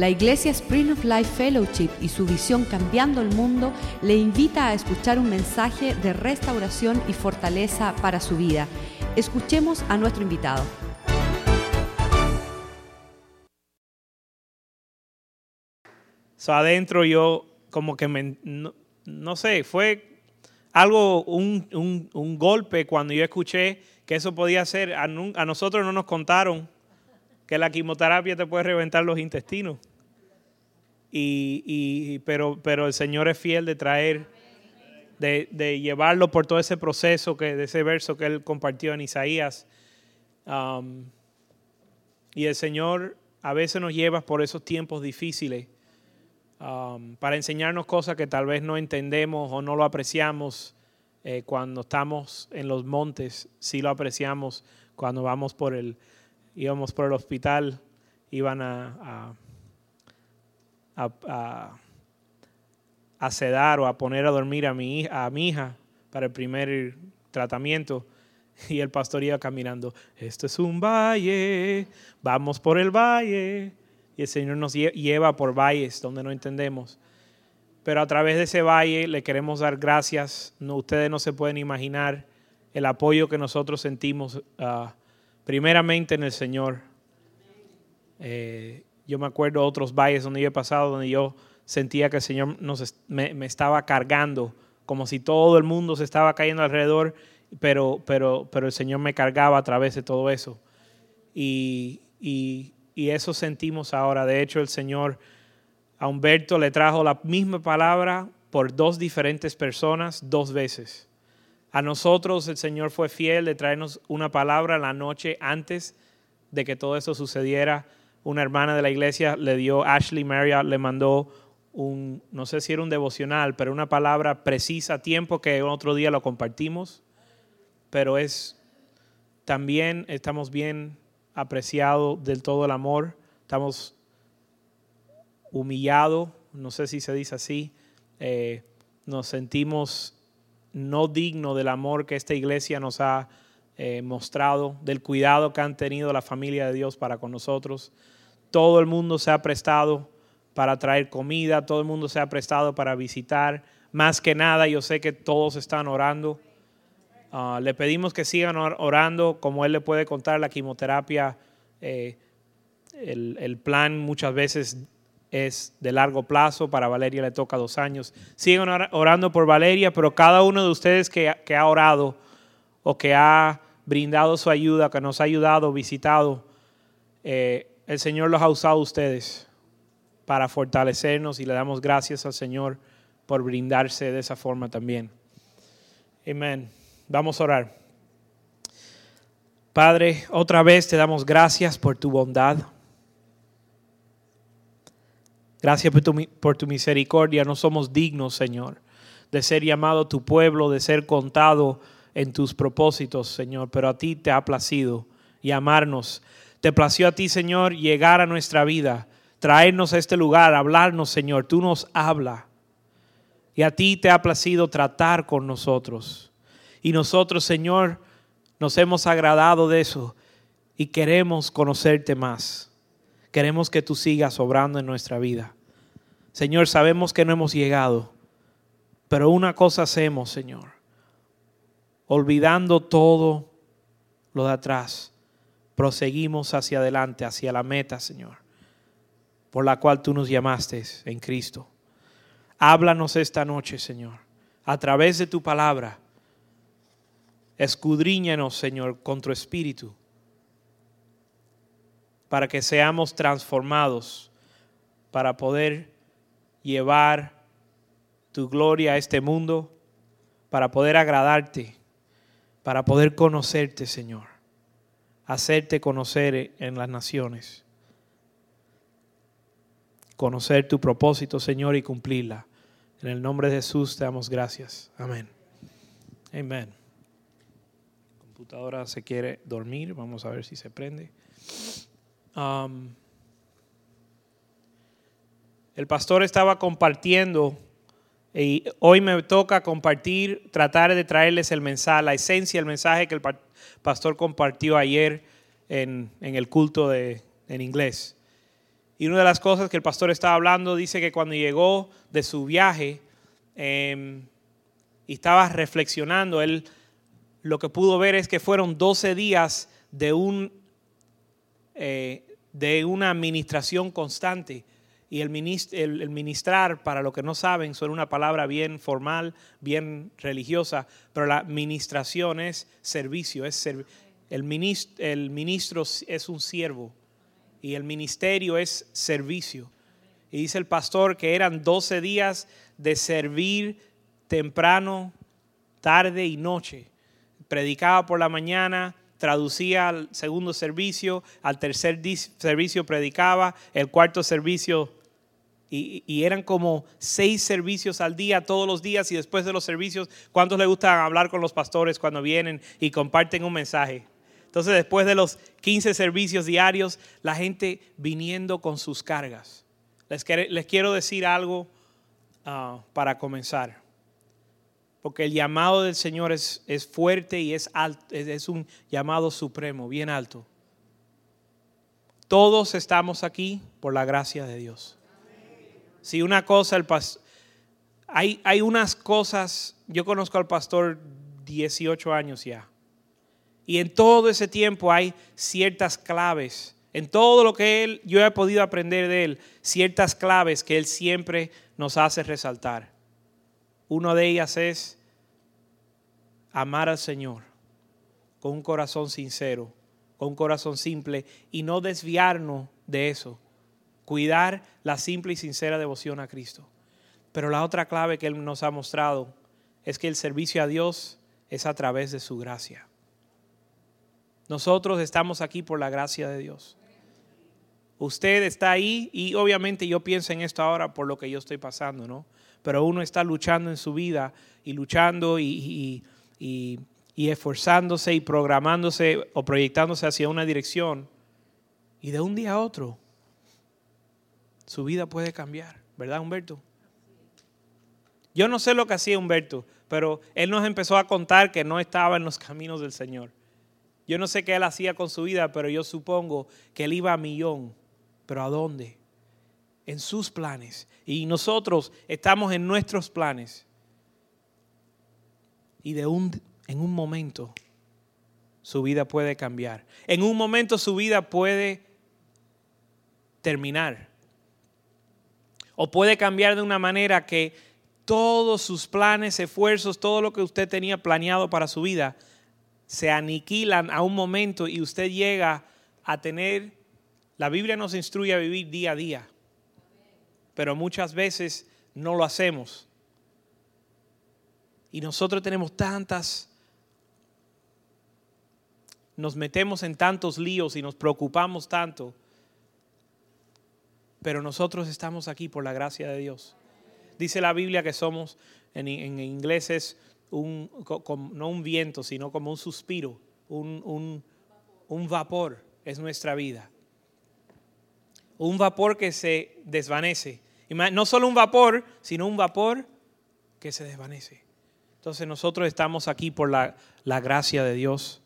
La Iglesia Spring of Life Fellowship y su visión Cambiando el Mundo le invita a escuchar un mensaje de restauración y fortaleza para su vida. Escuchemos a nuestro invitado. Adentro yo como que me, no, sé, fue algo, un, golpe cuando yo escuché que eso podía ser, a, a nosotros no nos contaron que la quimioterapia te puede reventar los intestinos. Y, y, pero, pero el Señor es fiel de traer, de, de, llevarlo por todo ese proceso, que, de ese verso que Él compartió en Isaías. Um, y el Señor a veces nos lleva por esos tiempos difíciles um, para enseñarnos cosas que tal vez no entendemos o no lo apreciamos eh, cuando estamos en los montes. Sí lo apreciamos cuando vamos por el, íbamos por el hospital, iban a, a, a, sedar o a poner a dormir a mi, a hija para el primer tratamiento. Y el pastor iba caminando, esto es un valle, vamos por el valle. Y el Señor nos lleva por valles donde no entendemos. Pero a través de ese valle le queremos dar gracias. No, ustedes no se pueden imaginar el apoyo que nosotros sentimos uh, primeramente en el Señor. Eh, yo me acuerdo otros valles donde yo he pasado, donde yo sentía que el Señor me, estaba cargando, como si todo el mundo se estaba cayendo alrededor, pero, pero, pero el Señor me cargaba a través de todo eso. Y, y, y eso sentimos ahora. De hecho, el Señor a Humberto le trajo la misma palabra por dos diferentes personas dos veces. A nosotros el Señor fue fiel de traernos una palabra la noche antes de que todo eso sucediera. Una hermana de la iglesia le dio, Ashley Marriott le mandó un, no sé si era un devocional, pero una palabra precisa a tiempo que otro día lo compartimos. Pero es, también estamos bien apreciados del todo el amor, estamos humillados, no sé si se dice así, eh, nos sentimos no digno del amor que esta iglesia nos ha eh, mostrado, del cuidado que han tenido la familia de Dios para con nosotros. Todo el mundo se ha prestado para traer comida, todo el mundo se ha prestado para visitar. Más que nada, yo sé que todos están orando. Ah, le pedimos que sigan orando, como él le puede contar la quimioterapia. Eh, el, el plan muchas veces es de largo plazo, para Valeria le toca dos años. Sigan orando por Valeria, pero cada uno de ustedes que, ha orado o que ha brindado su ayuda, que nos ha ayudado, visitado, eh, el Señor los ha usado a ustedes para fortalecernos y le damos gracias al Señor por brindarse de esa forma también. Amén. Vamos a orar. Padre, otra vez te damos gracias por tu bondad. Gracias por tu, por tu misericordia. No somos dignos, Señor, de ser llamado tu pueblo, de ser contado en tus propósitos, Señor. Pero a ti te ha placido llamarnos. Te plació a ti, Señor, llegar a nuestra vida, traernos a este lugar, hablarnos, Señor. Tú nos hablas. Y a ti te ha placido tratar con nosotros. Y nosotros, Señor, nos hemos agradado de eso y queremos conocerte más. Queremos que tú sigas obrando en nuestra vida. Señor, sabemos que no hemos llegado, pero una cosa hacemos, Señor. Olvidando todo lo de atrás, proseguimos hacia adelante, hacia la meta, Señor, por la cual tú nos llamaste en Cristo. Háblanos esta noche, Señor, a través de tu palabra. Escudriñanos, Señor, con tu espíritu para que seamos transformados, para poder llevar tu gloria a este mundo, para poder agradarte, para poder conocerte, Señor, hacerte conocer en las naciones, conocer tu propósito, Señor, y cumplirla. En el nombre de Jesús te damos gracias. Amén. Amén. La computadora se quiere dormir, vamos a ver si se prende. Um, el pastor estaba compartiendo y hoy me toca compartir, tratar de traerles el mensaje, la esencia del mensaje que el pastor compartió ayer en, el culto de, en inglés. Y una de las cosas que el pastor estaba hablando dice que cuando llegó de su viaje em, y estaba reflexionando, él lo que pudo ver es que fueron 12 días de, un, eh, de una administración constante. Y el, ministrar, para los que no saben, suena una palabra bien formal, bien religiosa, pero la administración es servicio, es el, el ministro es un siervo y el ministerio es servicio. Y dice el pastor que eran 12 días de servir temprano, tarde y noche. Predicaba por la mañana, traducía al segundo servicio, al tercer servicio predicaba, el cuarto servicio y, eran como seis servicios al día, todos los días y después de los servicios, ¿cuántos les gusta hablar con los pastores cuando vienen y comparten un mensaje? Entonces, después de los 15 servicios diarios, la gente viniendo con sus cargas. Les, quiero decir algo ah, para comenzar. Porque el llamado del Señor es, es fuerte y es, alto, es un llamado supremo, bien alto. Todos estamos aquí por la gracia de Dios. Si una cosa, el hay, hay unas cosas, yo conozco al pastor 18 años ya. Y en todo ese tiempo hay ciertas claves. En todo lo que él, yo he podido aprender de él, ciertas claves que él siempre nos hace resaltar. Una de ellas es amar al Señor con un corazón sincero, con un corazón simple y no desviarnos de eso. Cuidar la simple y sincera devoción a Cristo. Pero la otra clave que Él nos ha mostrado es que el servicio a Dios es a través de su gracia. Nosotros estamos aquí por la gracia de Dios. Usted está ahí y obviamente yo pienso en esto ahora por lo que yo estoy pasando, ¿no? Pero uno está luchando en su vida y luchando y, esforzándose y programándose o proyectándose hacia una dirección. Y de un día a otro, su vida puede cambiar, ¿verdad, Humberto? Yo no sé lo que hacía Humberto, pero él nos empezó a contar que no estaba en los caminos del Señor. Yo no sé qué él hacía con su vida, pero yo supongo que él iba a millón. ¿Pero a dónde? En sus planes. Y nosotros estamos en nuestros planes. Y de un, en un momento su vida puede cambiar. En un momento su vida puede terminar. O puede cambiar de una manera que todos sus planes, esfuerzos, todo lo que usted tenía planeado para su vida, se aniquilan a un momento y usted llega a tener, la Biblia nos instruye a vivir día a día, pero muchas veces no lo hacemos. Y nosotros tenemos tantas, nos metemos en tantos líos y nos preocupamos tanto, pero nosotros estamos aquí por la gracia de Dios. Dice la Biblia que somos, en, en inglés es un, no un viento, sino como un suspiro, un, vapor es nuestra vida. Un vapor que se desvanece. No solo un vapor, sino un vapor que se desvanece. Entonces nosotros estamos aquí por la, la gracia de Dios.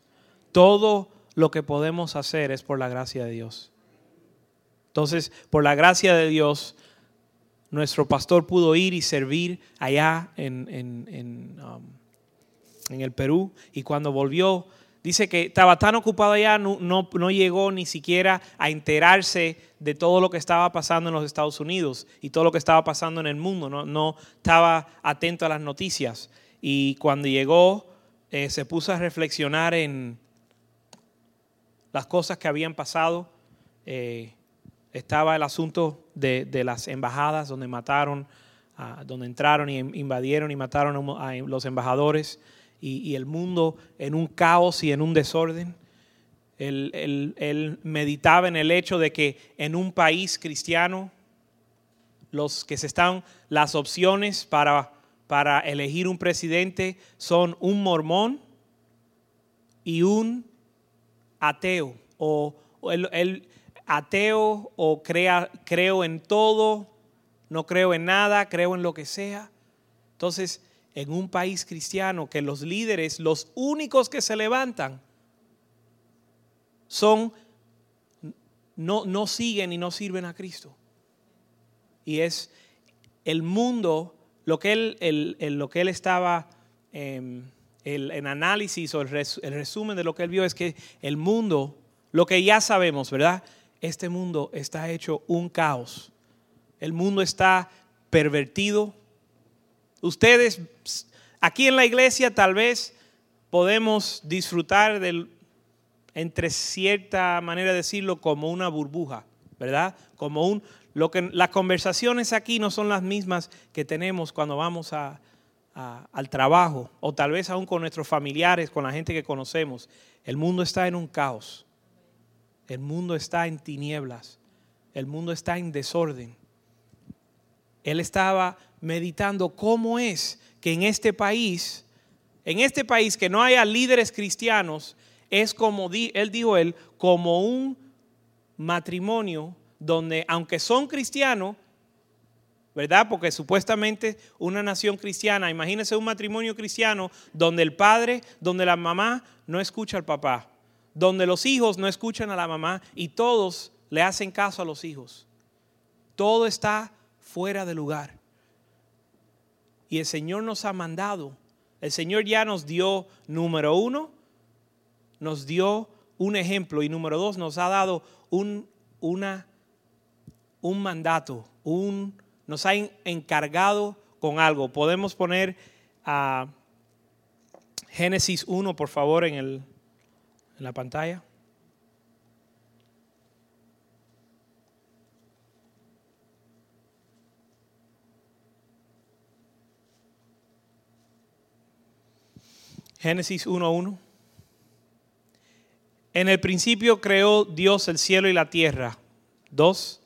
Todo lo que podemos hacer es por la gracia de Dios. Entonces, por la gracia de Dios, nuestro pastor pudo ir y servir allá en, en, um, el Perú y cuando volvió, dice que estaba tan ocupado allá, no, no, llegó ni siquiera a enterarse de todo lo que estaba pasando en los Estados Unidos y todo lo que estaba pasando en el mundo, no, no estaba atento a las noticias. Y cuando llegó, eh, se puso a reflexionar en las cosas que habían pasado. Eh, estaba el asunto de, las embajadas donde mataron, donde entraron y invadieron y mataron a los embajadores y, el mundo en un caos y en un desorden. Él, meditaba en el hecho de que en un país cristiano los que se están las opciones para, para elegir un presidente son un mormón y un ateo o, él, ateo o crea, creo en todo, no creo en nada, creo en lo que sea. Entonces, en un país cristiano que los líderes, los únicos que se levantan, son no, no siguen y no sirven a Cristo. Y es el mundo, lo que él, lo que él estaba, em, el, en análisis o el, el resumen de lo que él vio es que el mundo, lo que ya sabemos, ¿verdad? Este mundo está hecho un caos. El mundo está pervertido. Ustedes, aquí en la iglesia tal vez podemos disfrutar del, entre cierta manera de decirlo, como una burbuja, ¿verdad? Como un, lo que, las conversaciones aquí no son las mismas que tenemos cuando vamos a, al trabajo o tal vez aún con nuestros familiares, con la gente que conocemos. El mundo está en un caos. El mundo está en tinieblas. El mundo está en desorden. Él estaba meditando cómo es que en este país, en este país que no haya líderes cristianos, es como, él dijo él, como un matrimonio donde, aunque son cristianos, ¿verdad? Porque supuestamente una nación cristiana, imagínense un matrimonio cristiano donde el padre, donde la mamá no escucha al papá, donde los hijos no escuchan a la mamá y todos le hacen caso a los hijos. Todo está fuera de lugar. Y el Señor nos ha mandado, el Señor ya nos dio, número uno, nos dio un ejemplo y número dos, nos ha dado un, una, un mandato, un, nos ha encargado con algo. Podemos poner a Génesis 1, por favor, en, el, en la pantalla. Génesis 1.1. En el principio creó Dios el cielo y la tierra. Dos.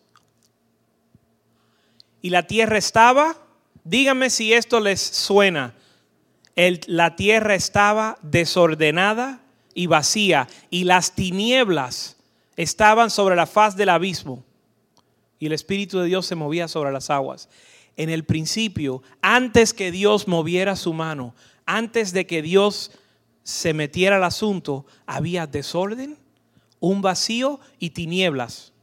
Y la tierra estaba, díganme si esto les suena. la tierra estaba desordenada y vacía y las tinieblas estaban sobre la faz del abismo y el Espíritu de Dios se movía sobre las aguas. En el principio, antes que Dios moviera su mano, antes de que Dios se metiera al asunto, había desorden, un vacío y tinieblas.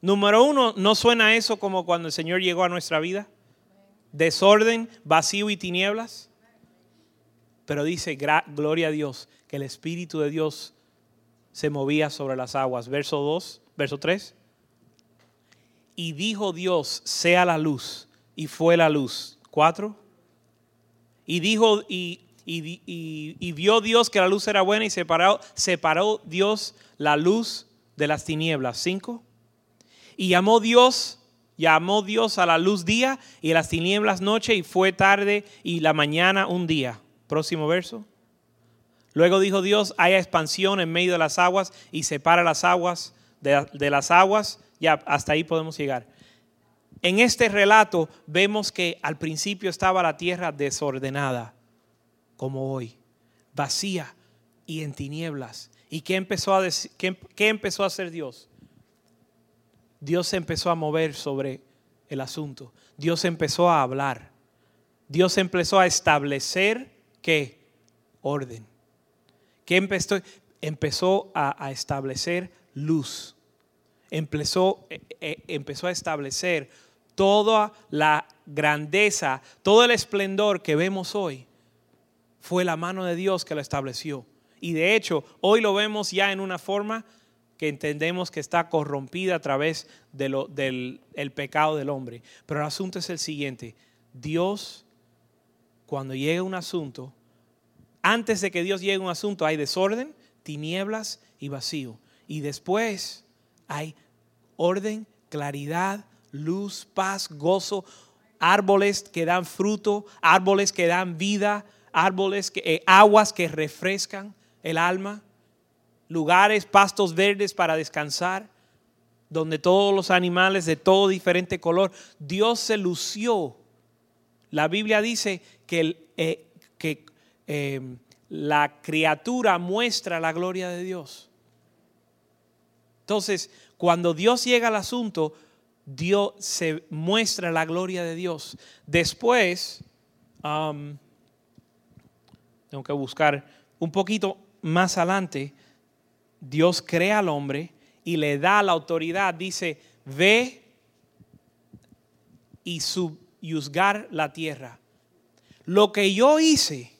Número uno, ¿no suena eso como cuando el Señor llegó a nuestra vida? Desorden, vacío y tinieblas. Pero dice, gloria a Dios, que el Espíritu de Dios se movía sobre las aguas. Verso 2, verso 3. Y dijo Dios, sea la luz, y fue la luz. 4. Y dijo, y y, vio Dios que la luz era buena y separó, separó Dios la luz de las tinieblas. Cinco. Y llamó Dios, llamó Dios a la luz día y a las tinieblas noche y fue tarde y la mañana un día. Próximo verso. Luego dijo Dios, haya expansión en medio de las aguas y separa las aguas de, las aguas. Ya, hasta ahí podemos llegar. En este relato vemos que al principio estaba la tierra desordenada como hoy, vacía y en tinieblas. ¿Y qué empezó a, decir, qué, empezó a hacer Dios? Dios empezó a mover sobre el asunto. Dios empezó a hablar. Dios empezó a establecer qué? Orden. ¿Qué empezó? Empezó a, establecer luz. Empezó, eh, eh, empezó a establecer toda la grandeza, todo el esplendor que vemos hoy fue la mano de Dios que lo estableció. Y de hecho, hoy lo vemos ya en una forma que entendemos que está corrompida a través de lo, del el pecado del hombre. Pero el asunto es el siguiente. Dios, cuando llega un asunto, antes de que Dios llegue a un asunto hay desorden, tinieblas y vacío. Y después hay orden, claridad, luz, paz, gozo, árboles que dan fruto, árboles que dan vida, árboles, que, eh, aguas que refrescan el alma, lugares, pastos verdes para descansar, donde todos los animales de todo diferente color, Dios se lució. La Biblia dice que, eh, em, la criatura muestra la gloria de Dios. Entonces, cuando Dios llega al asunto, Dios se muestra la gloria de Dios. Después, tengo que buscar un poquito más adelante, Dios crea al hombre y le da la autoridad, dice, ve y subyuzgar la tierra. Lo que yo hice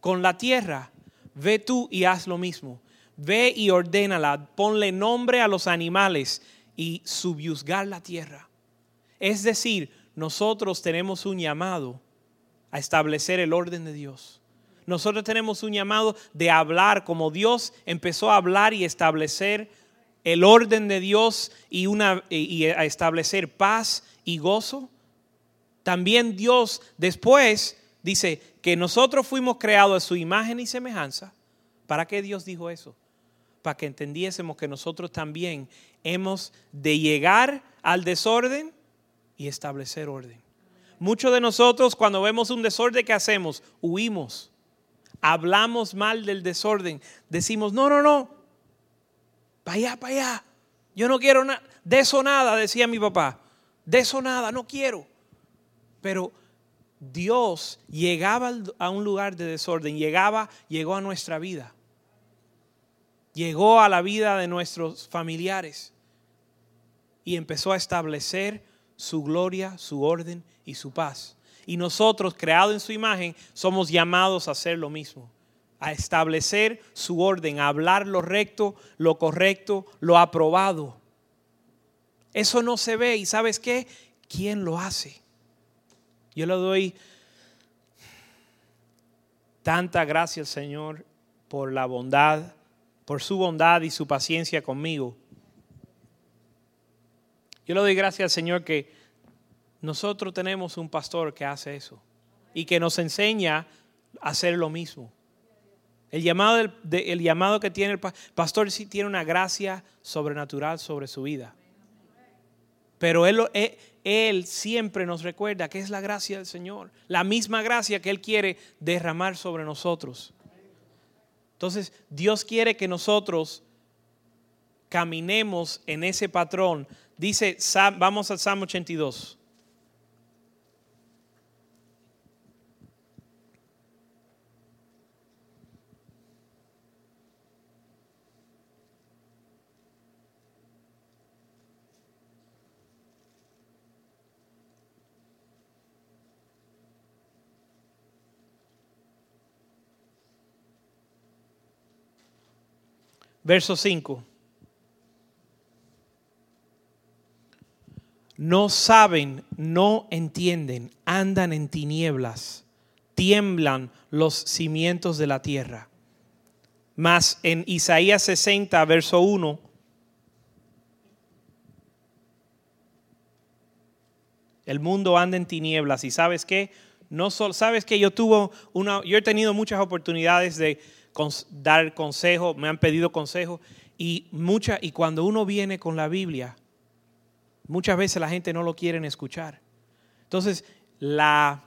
con la tierra, ve tú y haz lo mismo. Ve y ordénala, ponle nombre a los animales y subyuzgar la tierra. Es decir, nosotros tenemos un llamado a establecer el orden de Dios. Nosotros tenemos un llamado de hablar como Dios empezó a hablar y establecer el orden de Dios y, una, y a establecer paz y gozo. También Dios después dice que nosotros fuimos creados a su imagen y semejanza. ¿Para qué Dios dijo eso? Para que entendiésemos que nosotros también hemos de llegar al desorden y establecer orden. Muchos de nosotros cuando vemos un desorden, ¿qué hacemos? Huimos. Hablamos mal del desorden. Decimos, no, no, no. Para allá, para allá. Yo no quiero nada. De eso nada, decía mi papá. De eso nada, no quiero. Pero Dios llegaba a un lugar de desorden, llegaba, llegó a nuestra vida. Llegó a la vida de nuestros familiares y empezó a establecer su gloria, su orden y su paz. Y nosotros, creados en su imagen, somos llamados a hacer lo mismo, a establecer su orden, a hablar lo recto, lo correcto, lo aprobado. Eso no se ve y sabes qué? ¿Quién lo hace? Yo le doy tanta gracia al Señor por la bondad, por su bondad y su paciencia conmigo. Yo le doy gracias al Señor que nosotros tenemos un pastor que hace eso y que nos enseña a hacer lo mismo. El llamado, el llamado que tiene el pastor sí tiene una gracia sobrenatural sobre su vida. Pero él, eh, él, siempre nos recuerda que es la gracia del Señor, la misma gracia que Él quiere derramar sobre nosotros. Entonces, Dios quiere que nosotros caminemos en ese patrón Dice, vamos al Salmo 82. Verso 5. No saben, no entienden, andan en tinieblas, tiemblan los cimientos de la tierra. Mas en Isaías 60, verso 1, el mundo anda en tinieblas y sabes qué? No sabes que yo tuve una, yo he tenido muchas oportunidades de dar consejo, me han pedido consejo y mucha, y cuando uno viene con la Biblia, Muchas veces la gente no lo quiere escuchar. Entonces, la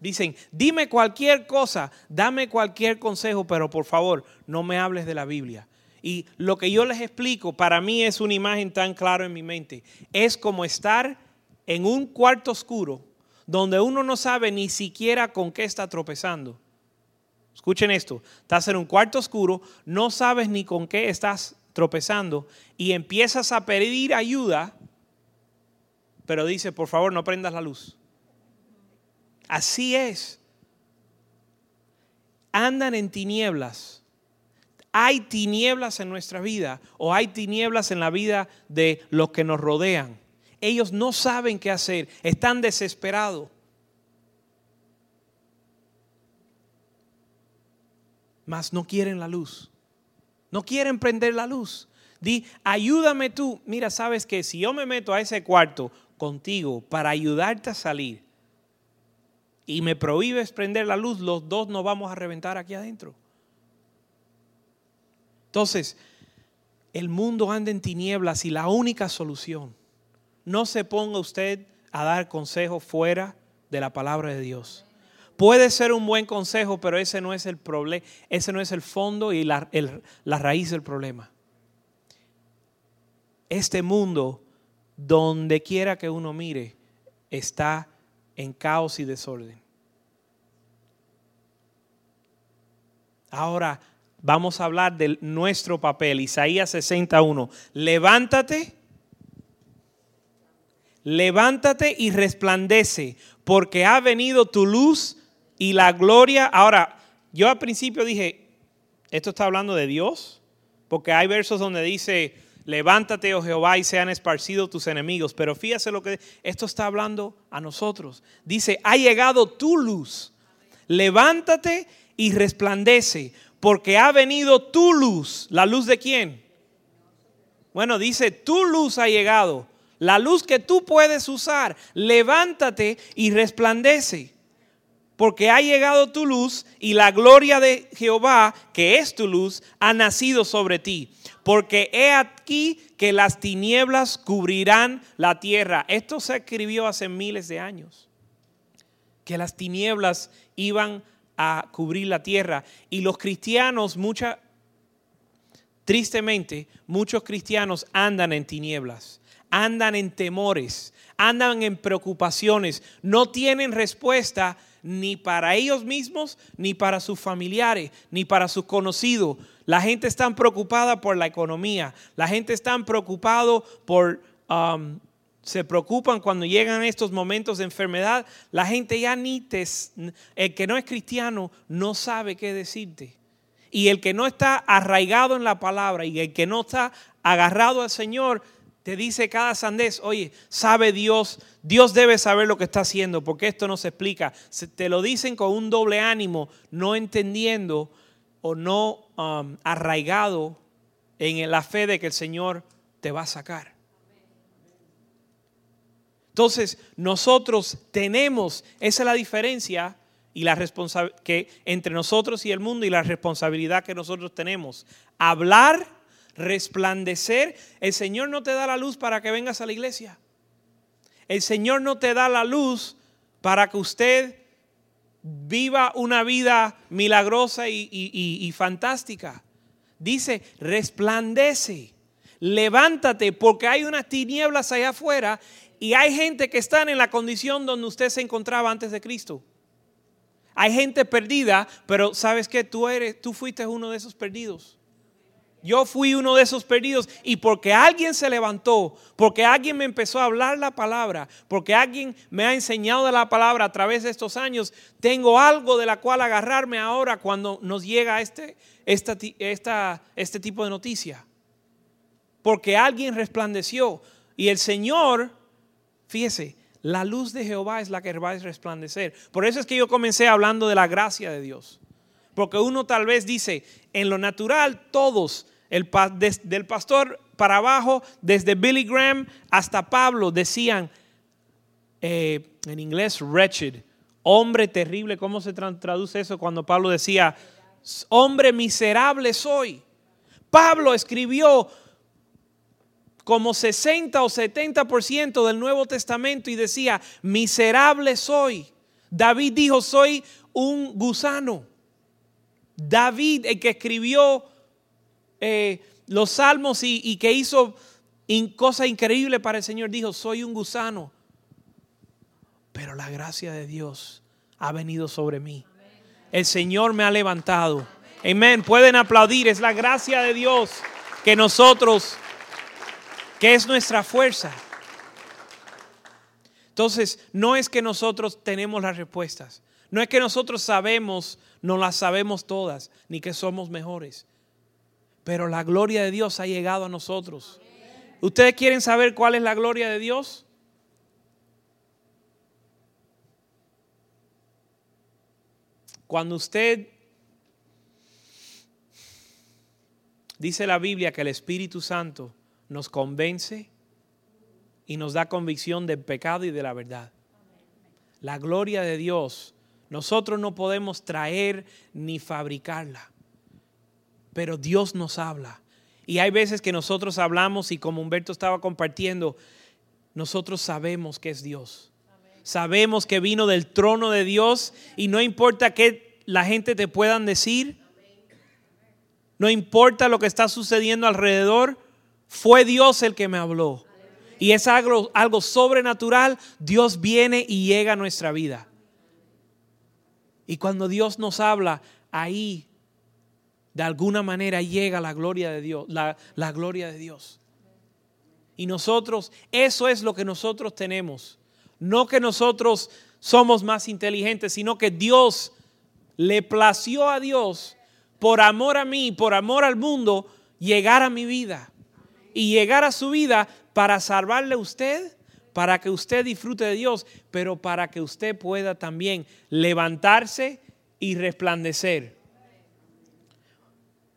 dicen, dime cualquier cosa, dame cualquier consejo, pero por favor, no me hables de la Biblia. Y lo que yo les explico, para mí es una imagen tan clara en mi mente. Es como estar en un cuarto oscuro donde uno no sabe ni siquiera con qué está tropezando. Escuchen esto, estás en un cuarto oscuro, no sabes ni con qué estás tropezando y empiezas a pedir ayuda, pero dice, por favor, no prendas la luz. Así es. Andan en tinieblas. Hay tinieblas en nuestra vida o hay tinieblas en la vida de los que nos rodean. Ellos no saben qué hacer, están desesperados. Mas no quieren la luz. No quieren prender la luz. Di, ayúdame tú. Mira, sabes que si yo me meto a ese cuarto contigo para ayudarte a salir y me prohíbes prender la luz, los dos nos vamos a reventar aquí adentro. Entonces, el mundo anda en tinieblas y la única solución, no se ponga usted a dar consejos fuera de la palabra de Dios. Puede ser un buen consejo, pero ese no es el problema, ese no es el fondo y la, la raíz del problema. Este mundo, donde quiera que uno mire, está en caos y desorden. Ahora, vamos a hablar de nuestro papel. Isaías 61. Levántate, levántate y resplandece, porque ha venido tu luz y la gloria. Ahora, yo al principio dije, ¿esto está hablando de Dios? Porque hay versos donde dice, levántate, oh Jehová, y sean esparcidos tus enemigos. Pero fíjese lo que esto está hablando a nosotros. Dice, ha llegado tu luz. Levántate y resplandece, porque ha venido tu luz. ¿La luz de quién? Bueno, dice, tu luz ha llegado. La luz que tú puedes usar. Levántate y resplandece porque ha llegado tu luz y la gloria de Jehová, que es tu luz, ha nacido sobre ti. Porque he aquí que las tinieblas cubrirán la tierra. Esto se escribió hace miles de años. Que las tinieblas iban a cubrir la tierra. Y los cristianos, mucha, tristemente, muchos cristianos andan en tinieblas, andan en temores, andan en preocupaciones, no tienen respuesta ni para ellos mismos, ni para sus familiares, ni para sus conocidos. La gente está preocupada por la economía. La gente está preocupada por... Um, se preocupan cuando llegan estos momentos de enfermedad. La gente ya ni te... El que no es cristiano no sabe qué decirte. Y el que no está arraigado en la palabra y el que no está agarrado al Señor te dice cada sandés, oye, sabe Dios, Dios debe saber lo que está haciendo, porque esto no se explica. te lo dicen con un doble ánimo, no entendiendo o no um, arraigado en la fe de que el Señor te va a sacar. Entonces, nosotros tenemos, esa es la diferencia y la que entre nosotros y el mundo y la responsabilidad que nosotros tenemos. Hablar resplandecer. El Señor no te da la luz para que vengas a la iglesia. El Señor no te da la luz para que usted viva una vida milagrosa y, fantástica. Dice, resplandece, levántate, porque hay unas tinieblas allá afuera y hay gente que están en la condición donde usted se encontraba antes de Cristo. Hay gente perdida, pero sabes que tú eres, tú fuiste uno de esos perdidos. Yo fui uno de esos perdidos y porque alguien se levantó, porque alguien me empezó a hablar la palabra, porque alguien me ha enseñado de la palabra a través de estos años, tengo algo de la cual agarrarme ahora cuando nos llega este, este tipo de noticia. Porque alguien resplandeció y el Señor, fíjese, la luz de Jehová es la que va a resplandecer. Por eso es que yo comencé hablando de la gracia de Dios. Porque uno tal vez dice, en lo natural todos el, del pastor para abajo, desde Billy Graham hasta Pablo, decían eh, en inglés wretched, hombre terrible. ¿Cómo se traduce eso cuando Pablo decía, hombre miserable soy? Pablo escribió como 60 o 70% del Nuevo Testamento y decía, miserable soy. David dijo, soy un gusano. David, el que escribió eh, los salmos y, que hizo cosas increíbles para el Señor, dijo, soy un gusano, pero la gracia de Dios ha venido sobre mí. El Señor me ha levantado. Amén. Pueden aplaudir. Es la gracia de Dios que nosotros, que es nuestra fuerza. Entonces, no es que nosotros tenemos las respuestas. No es que nosotros sabemos, no las sabemos todas, ni que somos mejores pero la gloria de Dios ha llegado a nosotros. ¿Ustedes quieren saber cuál es la gloria de Dios? Cuando usted dice la Biblia que el Espíritu Santo nos convence y nos da convicción del pecado y de la verdad. La gloria de Dios, nosotros no podemos traer ni fabricarla pero Dios nos habla. Y hay veces que nosotros hablamos y como Humberto estaba compartiendo, nosotros sabemos que es Dios. Sabemos que vino del trono de Dios y no importa qué la gente te puedan decir, no importa lo que está sucediendo alrededor, fue Dios el que me habló. Y es algo, algo sobrenatural, Dios viene y llega a nuestra vida. Y cuando Dios nos habla, ahí de alguna manera llega la gloria de Dios, la, gloria de Dios. Y nosotros, eso es lo que nosotros tenemos. No que nosotros somos más inteligentes, sino que Dios le plació a Dios por amor a mí, por amor al mundo, llegar a mi vida. Y llegar a su vida para salvarle a usted, para que usted disfrute de Dios, pero para que usted pueda también levantarse y resplandecer.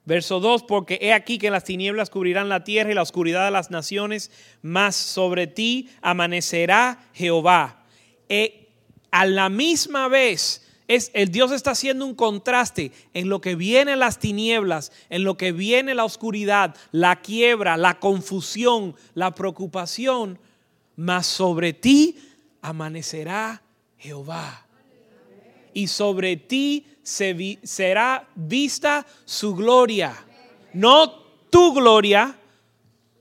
Verso 2, porque he aquí que las tinieblas cubrirán la tierra y la oscuridad de las naciones, mas sobre ti amanecerá Jehová. E, a la misma vez, es, el Dios está haciendo un contraste en lo que viene las tinieblas, en lo que viene la oscuridad, la quiebra, la confusión, la preocupación, mas sobre ti amanecerá Jehová. Y sobre ti será vista su gloria. No tu gloria,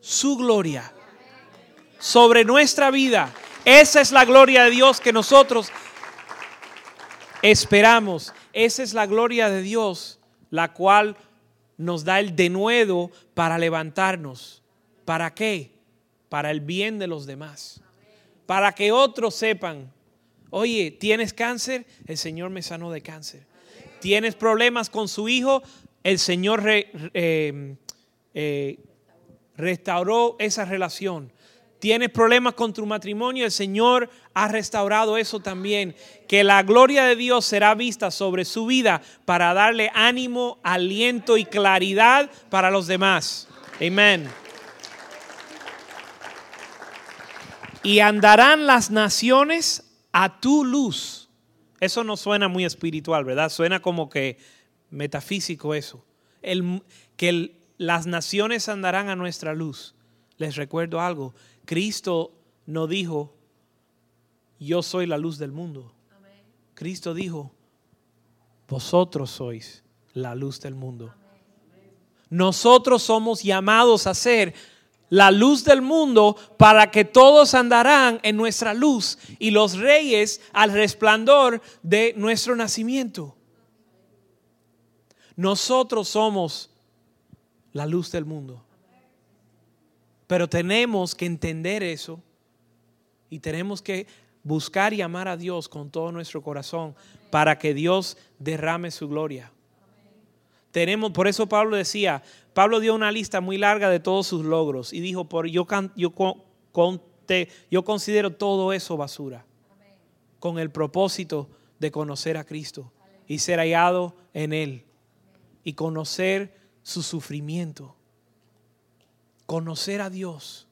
su gloria. Sobre nuestra vida. Esa es la gloria de Dios que nosotros esperamos. Esa es la gloria de Dios, la cual nos da el denuedo para levantarnos. ¿Para qué? Para el bien de los demás. Para que otros sepan, oye, ¿tienes cáncer? El Señor me sanó de cáncer tienes problemas con su hijo, el Señor eh, eh, restauró esa relación. Tienes problemas con tu matrimonio, el Señor ha restaurado eso también. Que la gloria de Dios será vista sobre su vida para darle ánimo, aliento y claridad para los demás. Amén. Y andarán las naciones a tu luz. Eso no suena muy espiritual, ¿verdad? Suena como que metafísico eso. El, que las naciones andarán a nuestra luz. Les recuerdo algo. Cristo no dijo, yo soy la luz del mundo. Cristo dijo, vosotros sois la luz del mundo. Nosotros somos llamados a ser la luz del mundo para que todos andarán en nuestra luz y los reyes al resplandor de nuestro nacimiento. Nosotros somos la luz del mundo. Pero tenemos que entender eso y tenemos que buscar y amar a Dios con todo nuestro corazón para que Dios derrame su gloria. Tenemos, por eso Pablo decía, Pablo dio una lista muy larga de todos sus logros y dijo, por, yo, yo, yo considero todo eso basura, con el propósito de conocer a Cristo y ser hallado en Él y conocer su sufrimiento. Conocer a Dios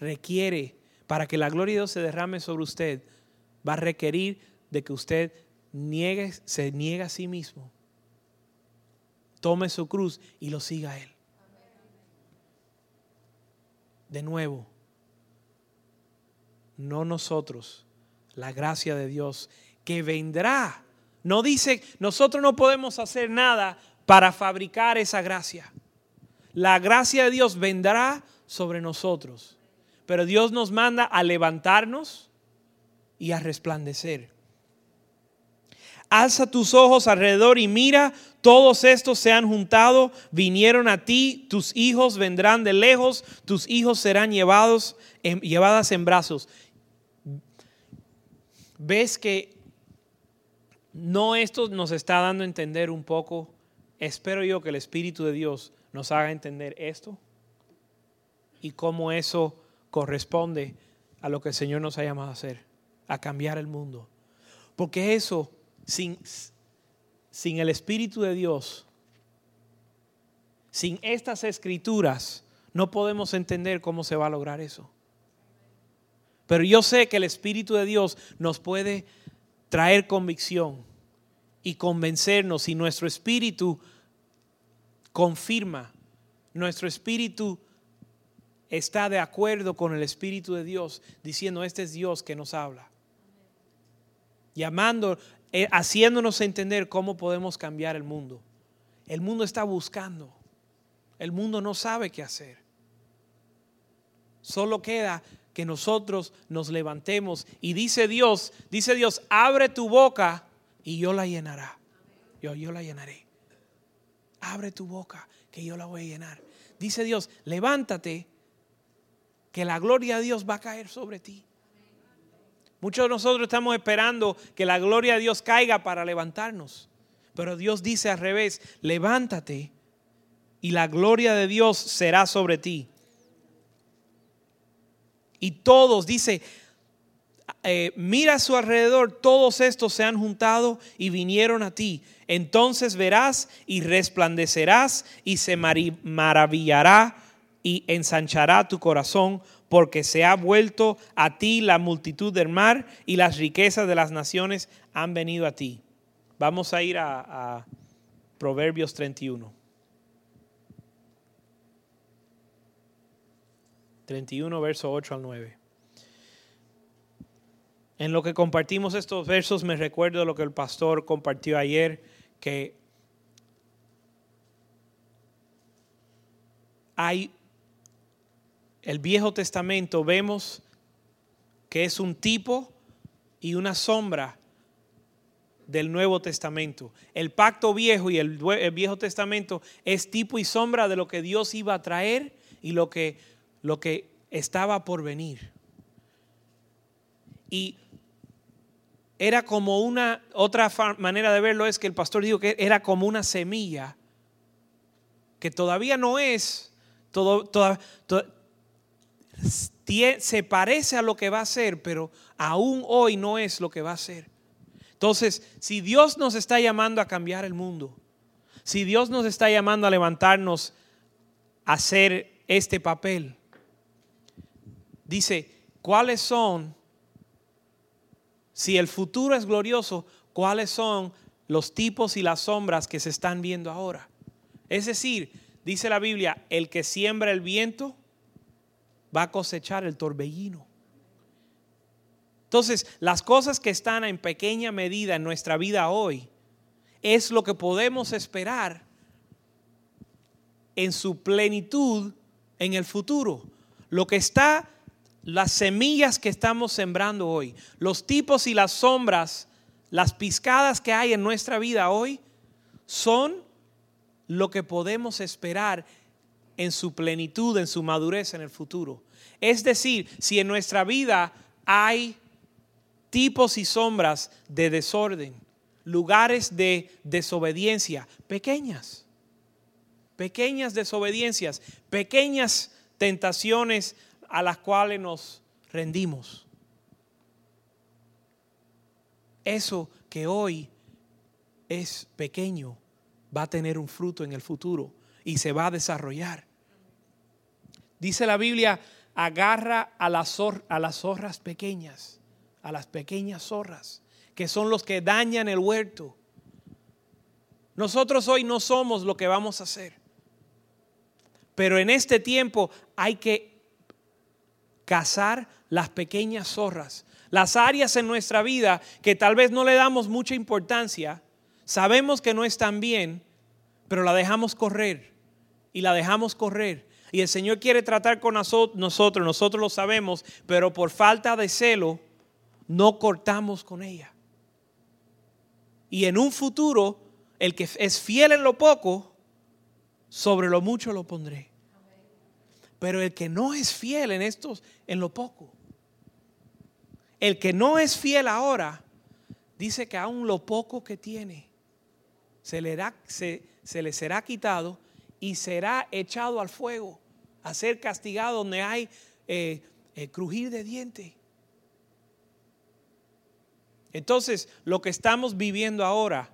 requiere, para que la gloria de Dios se derrame sobre usted, va a requerir de que usted niegue, se niegue a sí mismo tome su cruz y lo siga Él. De nuevo, no nosotros, la gracia de Dios que vendrá. No dice, nosotros no podemos hacer nada para fabricar esa gracia. La gracia de Dios vendrá sobre nosotros. Pero Dios nos manda a levantarnos y a resplandecer. Alza tus ojos alrededor y mira, todos estos se han juntado, vinieron a ti, tus hijos vendrán de lejos, tus hijos serán llevados, en, llevadas en brazos. ¿Ves que no esto nos está dando a entender un poco? Espero yo que el Espíritu de Dios nos haga entender esto y cómo eso corresponde a lo que el Señor nos ha llamado a hacer, a cambiar el mundo. Porque eso sin, sin el Espíritu de Dios, sin estas escrituras, no podemos entender cómo se va a lograr eso. Pero yo sé que el Espíritu de Dios nos puede traer convicción y convencernos y nuestro espíritu confirma, nuestro espíritu está de acuerdo con el Espíritu de Dios, diciendo, este es Dios que nos habla. Llamando, haciéndonos entender cómo podemos cambiar el mundo. El mundo está buscando. El mundo no sabe qué hacer. Solo queda que nosotros nos levantemos y dice Dios, dice Dios, abre tu boca y yo la llenará. Yo, yo la llenaré. Abre tu boca, que yo la voy a llenar. Dice Dios, levántate, que la gloria de Dios va a caer sobre ti. Muchos de nosotros estamos esperando que la gloria de Dios caiga para levantarnos. Pero Dios dice al revés, levántate y la gloria de Dios será sobre ti. Y todos, dice, eh, mira a su alrededor, todos estos se han juntado y vinieron a ti. Entonces verás y resplandecerás y se maravillará y ensanchará tu corazón porque se ha vuelto a ti la multitud del mar y las riquezas de las naciones han venido a ti. Vamos a ir a, a Proverbios 31. 31, verso 8 al 9. En lo que compartimos estos versos me recuerdo lo que el pastor compartió ayer, que hay el Viejo Testamento, vemos que es un tipo y una sombra del Nuevo Testamento. El pacto viejo y el, Viejo Testamento es tipo y sombra de lo que Dios iba a traer y lo que lo que estaba por venir. Y era como una, otra manera de verlo es que el pastor dijo que era como una semilla que todavía no es, todo, se parece a lo que va a ser, pero aún hoy no es lo que va a ser. Entonces, si Dios nos está llamando a cambiar el mundo, si Dios nos está llamando a levantarnos a hacer este papel, dice, ¿cuáles son, si el futuro es glorioso, cuáles son los tipos y las sombras que se están viendo ahora? Es decir, dice la Biblia, el que siembra el viento va a cosechar el torbellino. Entonces, las cosas que están en pequeña medida en nuestra vida hoy es lo que podemos esperar en su plenitud en el futuro. Lo que está las semillas que estamos sembrando hoy, los tipos y las sombras, las piscadas que hay en nuestra vida hoy, son lo que podemos esperar en su plenitud, en su madurez en el futuro. Es decir, si en nuestra vida hay tipos y sombras de desorden, lugares de desobediencia, pequeñas, pequeñas desobediencias, pequeñas tentaciones a las cuales nos rendimos. Eso que hoy es pequeño va a tener un fruto en el futuro y se va a desarrollar. Dice la Biblia, agarra a las, zorras pequeñas, a las pequeñas zorras, que son los que dañan el huerto. Nosotros hoy no somos lo que vamos a hacer. Pero en este tiempo hay que cazar las pequeñas zorras, las áreas en nuestra vida que tal vez no le damos mucha importancia, sabemos que no están bien, pero la dejamos correr y la dejamos correr. Y el Señor quiere tratar con nosotros, nosotros lo sabemos, pero por falta de celo no cortamos con ella. Y en un futuro, el que es fiel en lo poco, sobre lo mucho lo pondré. Pero el que no es fiel en estos, en lo poco, el que no es fiel ahora, dice que aún lo poco que tiene, se le, se, le será quitado y será echado al fuego, a ser castigado donde hay eh, eh, crujir de diente. Entonces, lo que estamos viviendo ahora,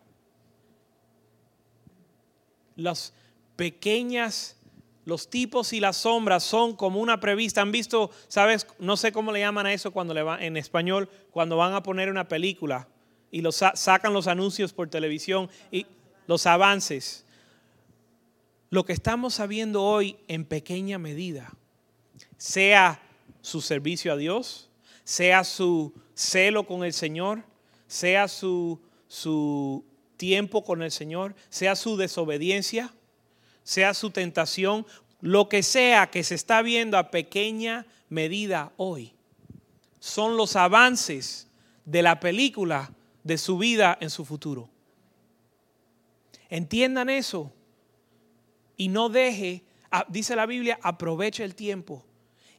las pequeñas los tipos y las sombras son como una prevista. Han visto, sabes, no sé cómo le llaman a eso cuando le va, en español, cuando van a poner una película y los, sacan los anuncios por televisión y los avances. Lo que estamos sabiendo hoy en pequeña medida, sea su servicio a Dios, sea su celo con el Señor, sea su, su tiempo con el Señor, sea su desobediencia, sea su tentación, lo que sea que se está viendo a pequeña medida hoy, son los avances de la película de su vida en su futuro. Entiendan eso. Y no deje, dice la Biblia, aproveche el tiempo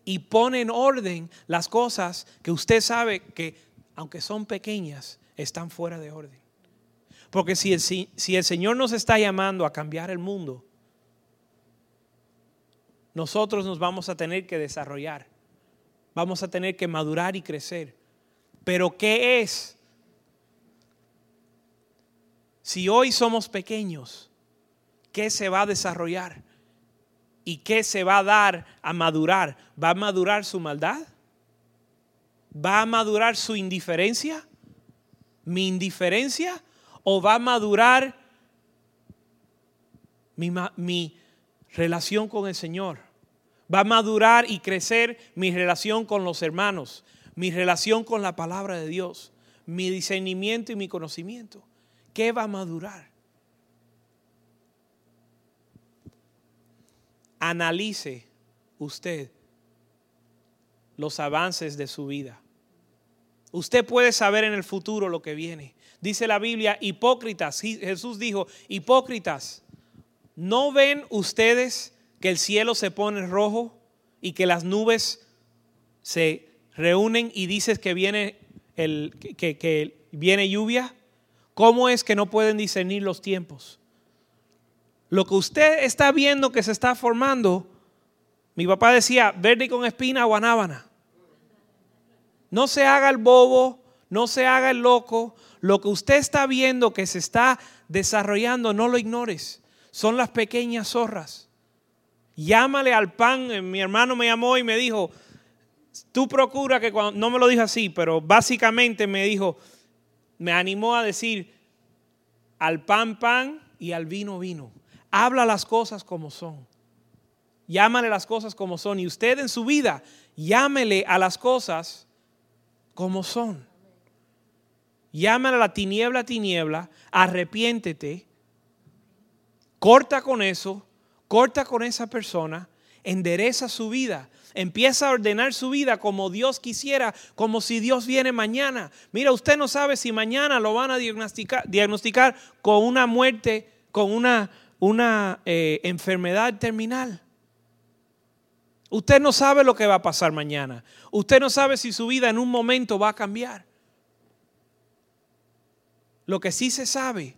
y pone en orden las cosas que usted sabe que, aunque son pequeñas, están fuera de orden. Porque si el, si el Señor nos está llamando a cambiar el mundo, nosotros nos vamos a tener que desarrollar, vamos a tener que madurar y crecer. Pero ¿qué es? Si hoy somos pequeños, ¿qué se va a desarrollar? ¿Y qué se va a dar a madurar? ¿Va a madurar su maldad? ¿Va a madurar su indiferencia? ¿Mi indiferencia? ¿O va a madurar mi, mi relación con el Señor? Va a madurar y crecer mi relación con los hermanos, mi relación con la palabra de Dios, mi discernimiento y mi conocimiento. ¿Qué va a madurar? Analice usted los avances de su vida. Usted puede saber en el futuro lo que viene. Dice la Biblia, hipócritas. Jesús dijo, hipócritas, ¿no ven ustedes que el cielo se pone rojo y que las nubes se reúnen y dices que viene, el, que, que viene lluvia? ¿Cómo es que no pueden discernir los tiempos? Lo que usted está viendo que se está formando, mi papá decía, verde con espina, guanábana. No se haga el bobo, no se haga el loco. Lo que usted está viendo que se está desarrollando, no lo ignores. Son las pequeñas zorras. Llámale al pan. Eh, mi hermano me llamó y me dijo, tú procura que cuando, no me lo dijo así, pero básicamente me dijo, me animó a decir, al pan pan y al vino vino. Habla las cosas como son. Llámale las cosas como son. Y usted en su vida, llámele a las cosas como son. Llámale a la tiniebla, tiniebla, arrepiéntete, corta con eso, corta con esa persona, endereza su vida, empieza a ordenar su vida como Dios quisiera, como si Dios viene mañana. Mira, usted no sabe si mañana lo van a diagnosticar, diagnosticar con una muerte, con una una eh, enfermedad terminal. Usted no sabe lo que va a pasar mañana. Usted no sabe si su vida en un momento va a cambiar. Lo que sí se sabe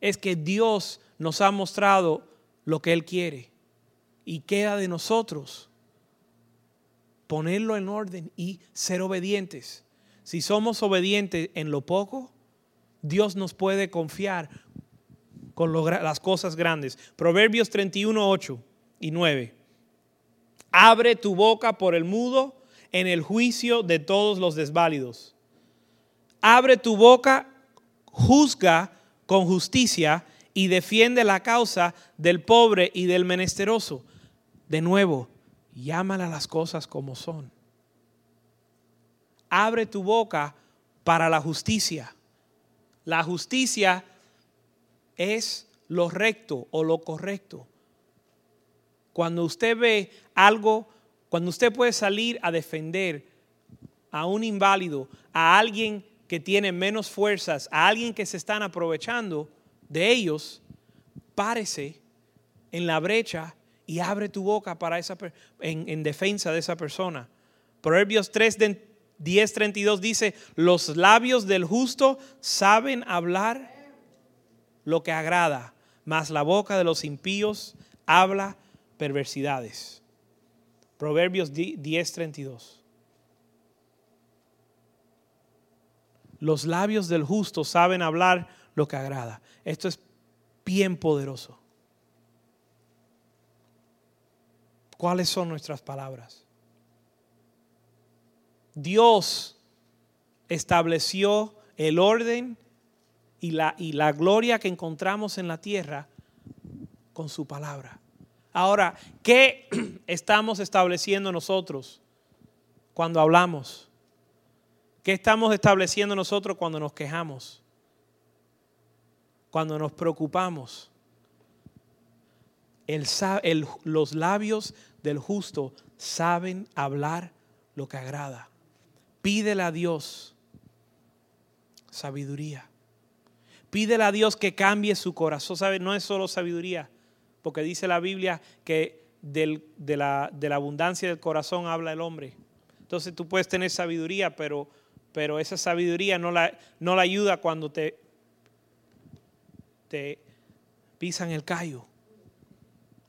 es que Dios nos ha mostrado lo que Él quiere y queda de nosotros ponerlo en orden y ser obedientes. Si somos obedientes en lo poco, Dios nos puede confiar con las cosas grandes. Proverbios 31, 8 y 9. Abre tu boca por el mudo en el juicio de todos los desválidos. Abre tu boca, juzga con justicia y defiende la causa del pobre y del menesteroso. De nuevo, llámala las cosas como son. Abre tu boca para la justicia. La justicia es lo recto o lo correcto. Cuando usted ve algo, cuando usted puede salir a defender a un inválido, a alguien que tiene menos fuerzas, a alguien que se están aprovechando de ellos, párese en la brecha y abre tu boca para esa, en, en defensa de esa persona. Proverbios 3, 10, 32 dice, los labios del justo saben hablar lo que agrada, mas la boca de los impíos habla perversidades. Proverbios 10:32. Los labios del justo saben hablar lo que agrada. Esto es bien poderoso. ¿Cuáles son nuestras palabras? Dios estableció el orden y la, y la gloria que encontramos en la tierra con su palabra. Ahora, ¿qué estamos estableciendo nosotros cuando hablamos? ¿Qué estamos estableciendo nosotros cuando nos quejamos? Cuando nos preocupamos. los labios del justo saben hablar lo que agrada. Pídele a Dios sabiduría. Pídele a Dios que cambie su corazón. No es solo sabiduría, porque dice la Biblia que de, la, de, la, abundancia del corazón habla el hombre. Entonces tú puedes tener sabiduría, pero, pero esa sabiduría no la, no la ayuda cuando te, te pisan el callo.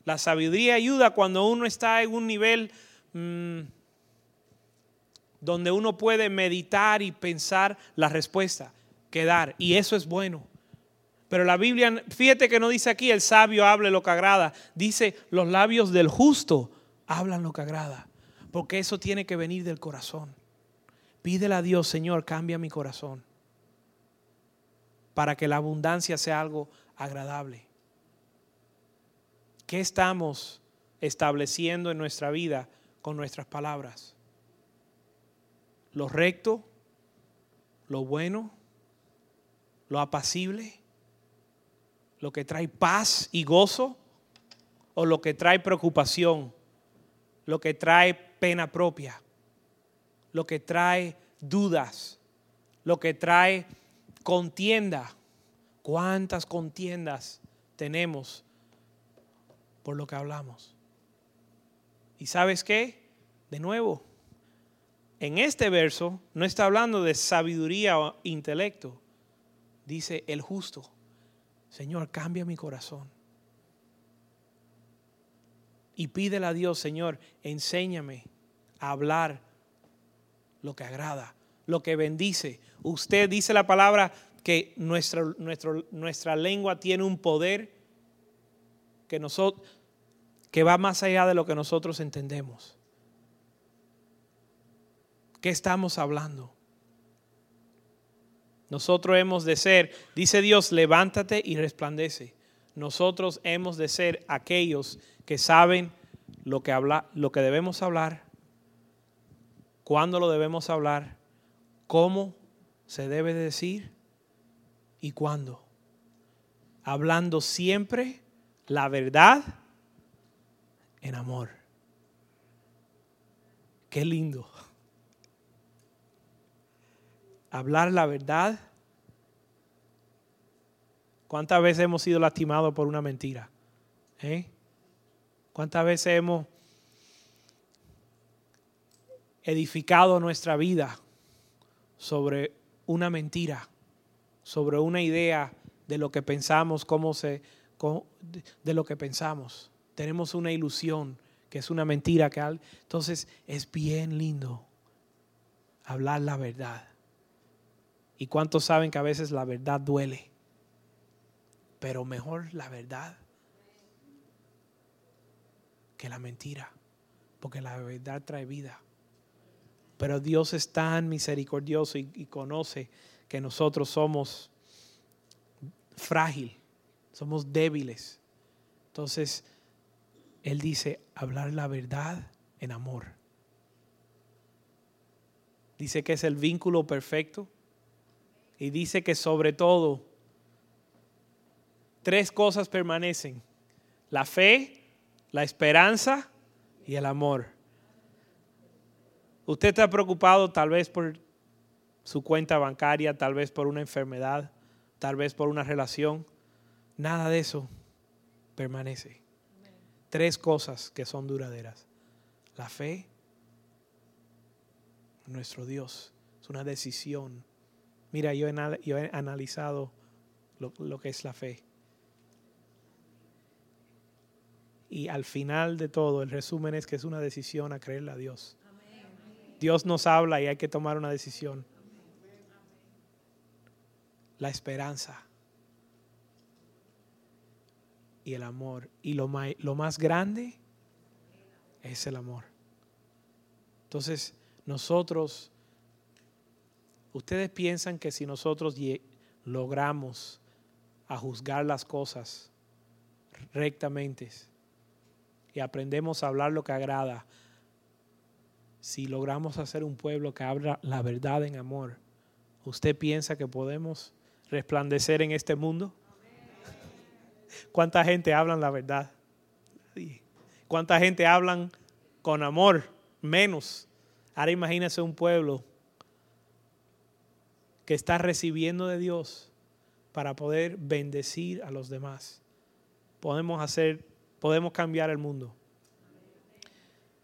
La sabiduría ayuda cuando uno está en un nivel mm, donde uno puede meditar y pensar la respuesta que dar. Y eso es bueno. Pero la Biblia, fíjate que no dice aquí el sabio hable lo que agrada. Dice los labios del justo hablan lo que agrada. Porque eso tiene que venir del corazón. Pídele a Dios, Señor, cambia mi corazón. Para que la abundancia sea algo agradable. ¿Qué estamos estableciendo en nuestra vida con nuestras palabras? ¿Lo recto? ¿Lo bueno? ¿Lo apacible? Lo que trae paz y gozo o lo que trae preocupación, lo que trae pena propia, lo que trae dudas, lo que trae contienda. ¿Cuántas contiendas tenemos por lo que hablamos? ¿Y sabes qué? De nuevo, en este verso no está hablando de sabiduría o intelecto, dice el justo. Señor, cambia mi corazón. Y pídele a Dios, Señor, enséñame a hablar lo que agrada, lo que bendice. Usted dice la palabra que nuestra, nuestra lengua tiene un poder que, nosotros, que va más allá de lo que nosotros entendemos. ¿Qué estamos hablando? Nosotros hemos de ser, dice Dios, levántate y resplandece. Nosotros hemos de ser aquellos que saben lo que, habla, lo que debemos hablar, cuándo lo debemos hablar, cómo se debe decir y cuándo. Hablando siempre la verdad en amor. Qué lindo hablar la verdad. ¿Cuántas veces hemos sido lastimados por una mentira? ¿Eh? ¿Cuántas veces hemos edificado nuestra vida sobre una mentira, sobre una idea de lo que pensamos, cómo se, de lo que pensamos? Tenemos una ilusión que es una mentira que entonces es bien lindo hablar la verdad. ¿Y cuántos saben que a veces la verdad duele? Pero mejor la verdad que la mentira, porque la verdad trae vida. Pero Dios es tan misericordioso y, conoce que nosotros somos frágil, somos débiles. Entonces, Él dice, hablar la verdad en amor. Dice que es el vínculo perfecto y dice que sobre todo tres cosas permanecen. La fe, la esperanza y el amor. Usted está preocupado tal vez por su cuenta bancaria, tal vez por una enfermedad, tal vez por una relación. Nada de eso permanece. Tres cosas que son duraderas. La fe, nuestro Dios, es una decisión Mira, yo he, analizado lo, que es la fe. Y al final de todo, el resumen es que es una decisión a creerle a Dios. Dios nos habla y hay que tomar una decisión. La esperanza y el amor. Y lo lo más grande es el amor. Entonces, nosotros ¿Ustedes piensan que si nosotros logramos a juzgar las cosas rectamente y aprendemos a hablar lo que agrada, si logramos hacer un pueblo que habla la verdad en amor, ¿usted piensa que podemos resplandecer en este mundo? ¿Cuánta gente habla la verdad? ¿Cuánta gente hablan con amor? Menos. Ahora imagínese un pueblo que está recibiendo de Dios para poder bendecir a los demás. Podemos hacer, podemos cambiar el mundo.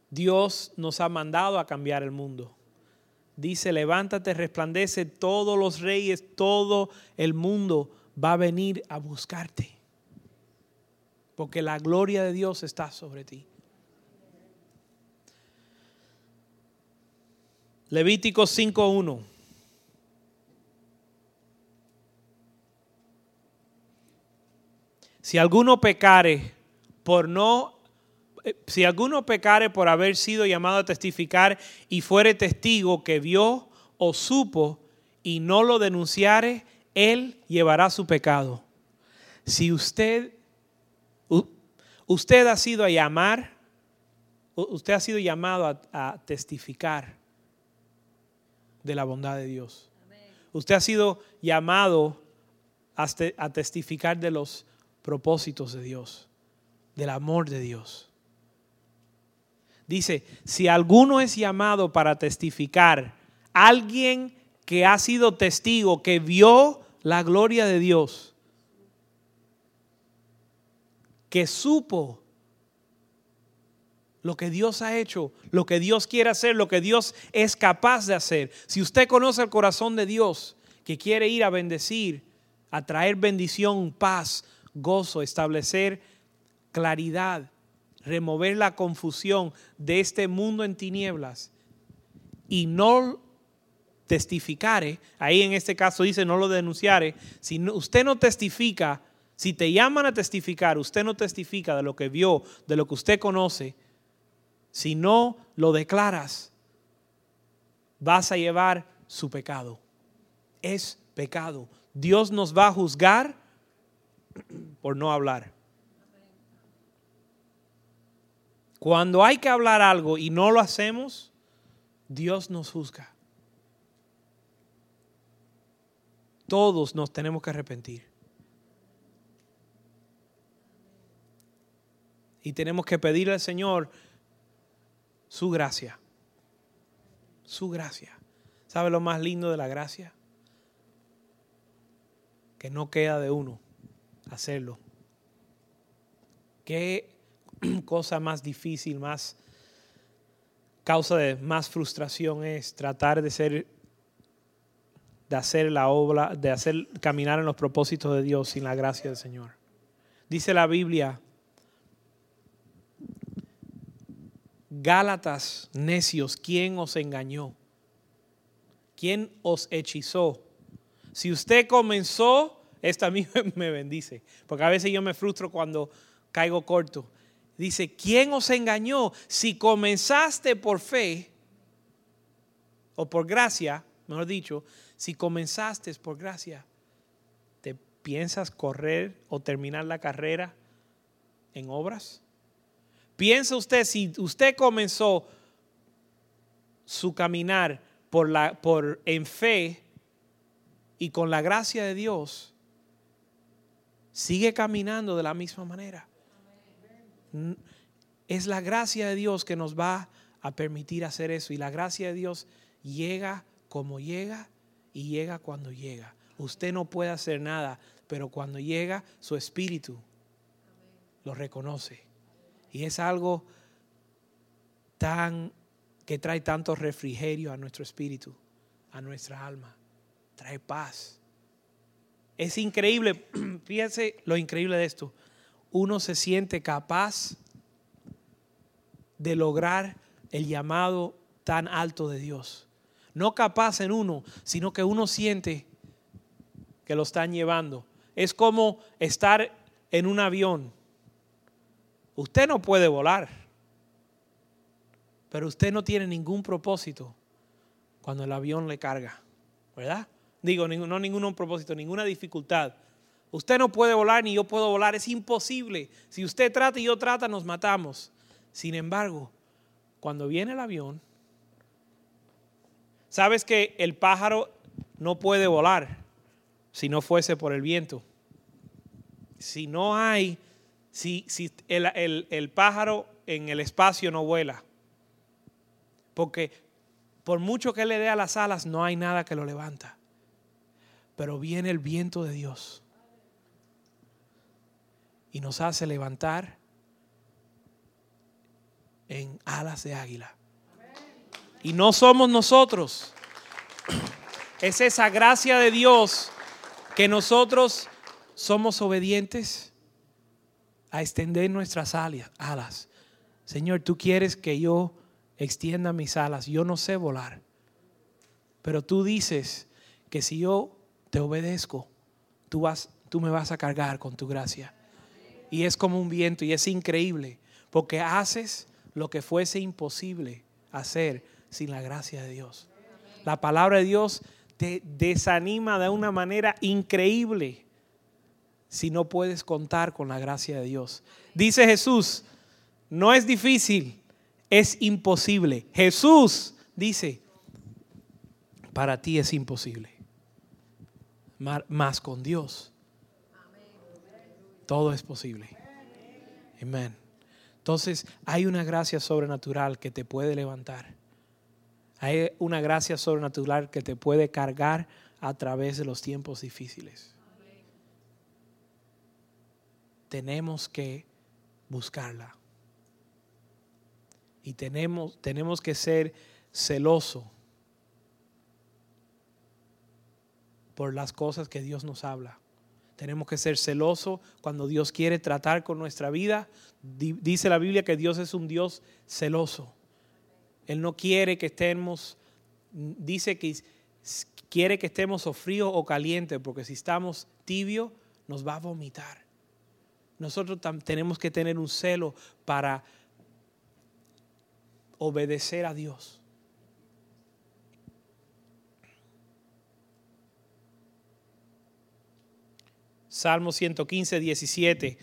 Dios nos ha mandado a cambiar el mundo. Dice, levántate, resplandece, todos los reyes, todo el mundo va a venir a buscarte. Porque la gloria de Dios está sobre ti. Levítico 5.1. Si alguno pecare por no eh, si alguno pecare por haber sido llamado a testificar y fuere testigo que vio o supo y no lo denunciare, él llevará su pecado. Si usted usted ha sido a llamar, usted ha sido llamado a, a testificar de la bondad de Dios. Usted ha sido llamado a, a testificar de los propósitos de Dios, del amor de Dios. Dice, si alguno es llamado para testificar, alguien que ha sido testigo, que vio la gloria de Dios, que supo lo que Dios ha hecho, lo que Dios quiere hacer, lo que Dios es capaz de hacer. Si usted conoce el corazón de Dios, que quiere ir a bendecir, a traer bendición, paz, gozo, establecer claridad, remover la confusión de este mundo en tinieblas y no testificare, ahí en este caso dice no lo denunciare, si usted no testifica, si te llaman a testificar, usted no testifica de lo que vio, de lo que usted conoce, si no lo declaras, vas a llevar su pecado. Es pecado. Dios nos va a juzgar por no hablar. Cuando hay que hablar algo y no lo hacemos, Dios nos juzga. Todos nos tenemos que arrepentir. Y tenemos que pedirle al Señor su gracia. Su gracia. ¿Sabe lo más lindo de la gracia? Que no queda de uno hacerlo. Qué cosa más difícil, más causa de más frustración es tratar de ser de hacer la obra, de hacer caminar en los propósitos de Dios sin la gracia del Señor. Dice la Biblia, Gálatas necios, ¿quién os engañó? ¿Quién os hechizó? Si usted comenzó, esto a mí me bendice, porque a veces yo me frustro cuando caigo corto. Dice, ¿quién os engañó? Si comenzaste por fe, o por gracia, mejor dicho, si comenzaste por gracia, ¿te piensas correr o terminar la carrera en obras? Piensa usted, si usted comenzó su caminar por la, por, en fe y con la gracia de Dios, sigue caminando de la misma manera. Es la gracia de Dios que nos va a permitir hacer eso. Y la gracia de Dios llega como llega y llega cuando llega. Usted no puede hacer nada, pero cuando llega su espíritu lo reconoce. Y es algo tan que trae tanto refrigerio a nuestro espíritu, a nuestra alma. Trae paz. Es increíble, fíjense lo increíble de esto. Uno se siente capaz de lograr el llamado tan alto de Dios. No capaz en uno, sino que uno siente que lo están llevando. Es como estar en un avión Usted no puede volar, pero usted no tiene ningún propósito cuando el avión le carga, ¿verdad? Digo, no ningún propósito, ninguna dificultad. Usted no puede volar ni yo puedo volar, es imposible. Si usted trata y yo trata, nos matamos. Sin embargo, cuando viene el avión, sabes que el pájaro no puede volar si no fuese por el viento. Si no hay si, el, pájaro en el espacio no vuela. Porque por mucho que le dé a las alas, no hay nada que lo levanta. Pero viene el viento de Dios y nos hace levantar en alas de águila. Y no somos nosotros. Es esa gracia de Dios que nosotros somos obedientes a extender nuestras alas. Señor, tú quieres que yo extienda mis alas. Yo no sé volar. Pero tú dices que si yo te obedezco, tú, vas, tú me vas a cargar con tu gracia. Y es como un viento y es increíble, porque haces lo que fuese imposible hacer sin la gracia de Dios. La palabra de Dios te desanima de una manera increíble si no puedes contar con la gracia de Dios. Dice Jesús, no es difícil, es imposible. Jesús dice, para ti es imposible. Más con Dios, todo es posible. Amén. Entonces hay una gracia sobrenatural que te puede levantar. Hay una gracia sobrenatural que te puede cargar a través de los tiempos difíciles. Tenemos que buscarla. Y tenemos, tenemos que ser celosos por las cosas que Dios nos habla. Tenemos que ser celosos cuando Dios quiere tratar con nuestra vida. Dice la Biblia que Dios es un Dios celoso. Él no quiere que estemos, dice que quiere que estemos o fríos o calientes, porque si estamos tibios nos va a vomitar. Nosotros tenemos que tener un celo para obedecer a Dios. Salmo 115, 17.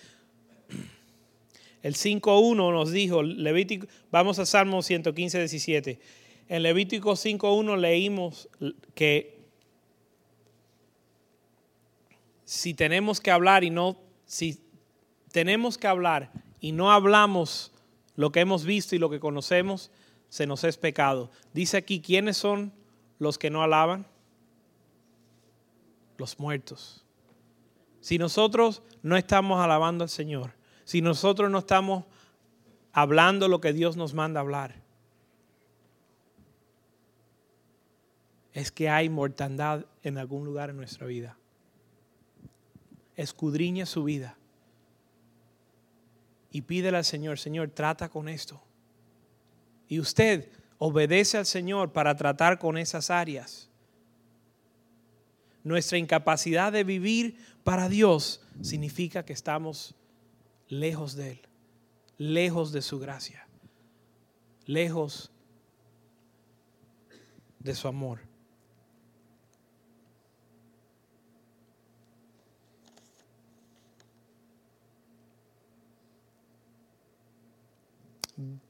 El 5.1 nos dijo, Levítico, vamos a Salmo 115, 17. En Levítico 5.1 leímos que si tenemos que hablar y no, si tenemos que hablar y no hablamos lo que hemos visto y lo que conocemos, se nos es pecado. Dice aquí, ¿quiénes son los que no alaban? Los muertos. Si nosotros no estamos alabando al Señor, si nosotros no estamos hablando lo que Dios nos manda hablar. Es que hay mortandad en algún lugar en nuestra vida. Escudriña su vida y pídele al Señor, Señor, trata con esto. Y usted obedece al Señor para tratar con esas áreas. Nuestra incapacidad de vivir para Dios significa que estamos lejos de Él, lejos de su gracia, lejos de su amor.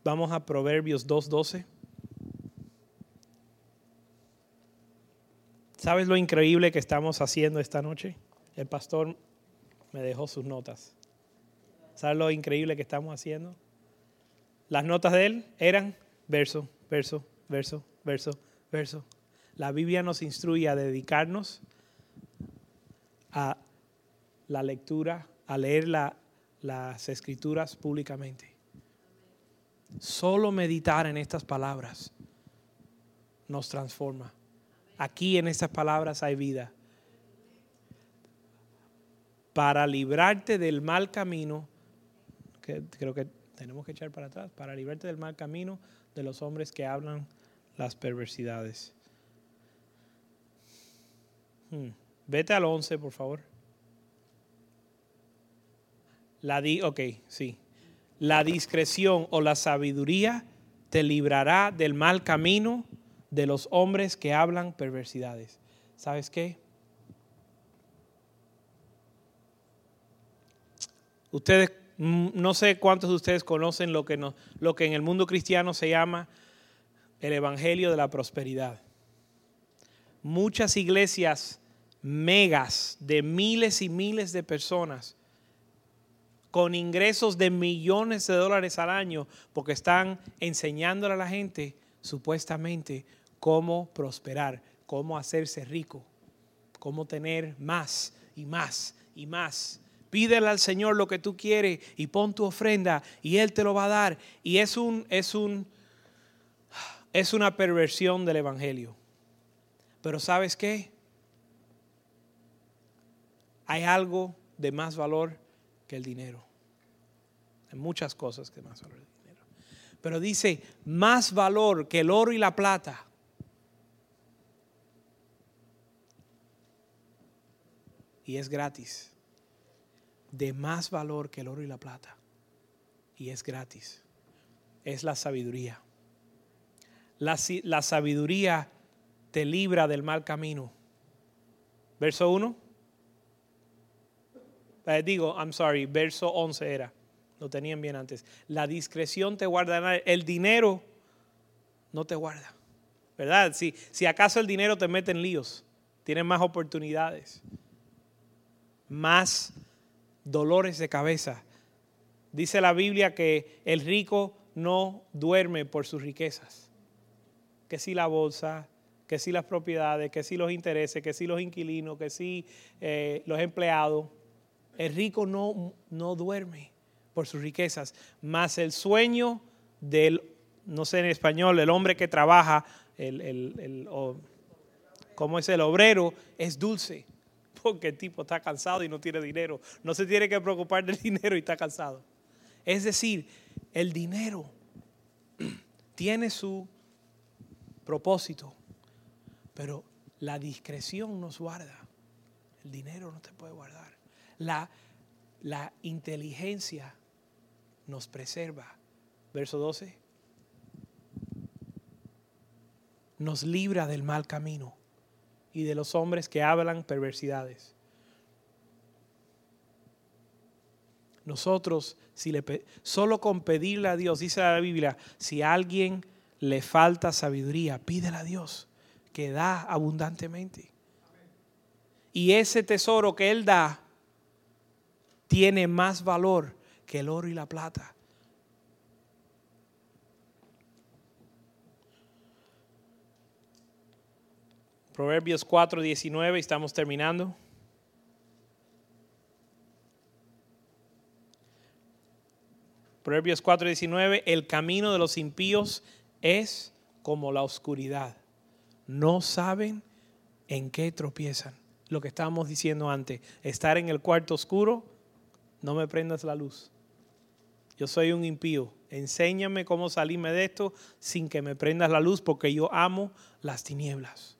Vamos a Proverbios 2.12. ¿Sabes lo increíble que estamos haciendo esta noche? El pastor me dejó sus notas. ¿Sabes lo increíble que estamos haciendo? Las notas de él eran verso, verso, verso, verso, verso. La Biblia nos instruye a dedicarnos a la lectura, a leer las escrituras públicamente. Solo meditar en estas palabras nos transforma. Aquí en estas palabras hay vida. Para librarte del mal camino, que creo que tenemos que echar para atrás, para librarte del mal camino de los hombres que hablan las perversidades. Hmm. Vete al 11, por favor. La di, ok, sí. La discreción o la sabiduría te librará del mal camino de los hombres que hablan perversidades. ¿Sabes qué? Ustedes, mm, no sé cuántos de ustedes conocen lo que, no, lo que en el mundo cristiano se llama el Evangelio de la Prosperidad. Muchas iglesias megas de miles y miles de personas con ingresos de millones de dólares al año porque están enseñándole a la gente supuestamente cómo prosperar, cómo hacerse rico, cómo tener más y más y más. Pídele al Señor lo que tú quieres y pon tu ofrenda y Él te lo va a dar. Y es un, es un, es una perversión del Evangelio. Pero ¿sabes qué? Hay algo de más valor que el dinero. Hay muchas cosas que más valor que el dinero. Pero dice, más valor que el oro y la plata. Y es gratis. De más valor que el oro y la plata. Y es gratis. Es la sabiduría. La, la sabiduría te libra del mal camino. Verso 1. Eh, digo, I'm sorry, verso 11 era. Lo tenían bien antes. La discreción te guardará. El dinero no te guarda. ¿Verdad? Si, si acaso el dinero te mete en líos, tienes más oportunidades, más dolores de cabeza. Dice la Biblia que el rico no duerme por sus riquezas. Que si la bolsa, que si las propiedades, que si los intereses, que si los inquilinos, que si eh, los empleados. El rico no, no duerme por sus riquezas, más el sueño del, no sé en español, el hombre que trabaja, el, el, como es el obrero, es dulce, porque el tipo está cansado y no tiene dinero. No se tiene que preocupar del dinero y está cansado. Es decir, el dinero tiene su propósito, pero la discreción nos guarda. El dinero no te puede guardar. La, la inteligencia nos preserva. Verso 12. Nos libra del mal camino y de los hombres que hablan perversidades. Nosotros, si le, solo con pedirle a Dios, dice la Biblia, si a alguien le falta sabiduría, pídele a Dios, que da abundantemente. Y ese tesoro que Él da tiene más valor que el oro y la plata. Proverbios 4, 19, estamos terminando. Proverbios 4, 19, el camino de los impíos es como la oscuridad. No saben en qué tropiezan. Lo que estábamos diciendo antes, estar en el cuarto oscuro, no me prendas la luz. Yo soy un impío. Enséñame cómo salirme de esto sin que me prendas la luz porque yo amo las tinieblas.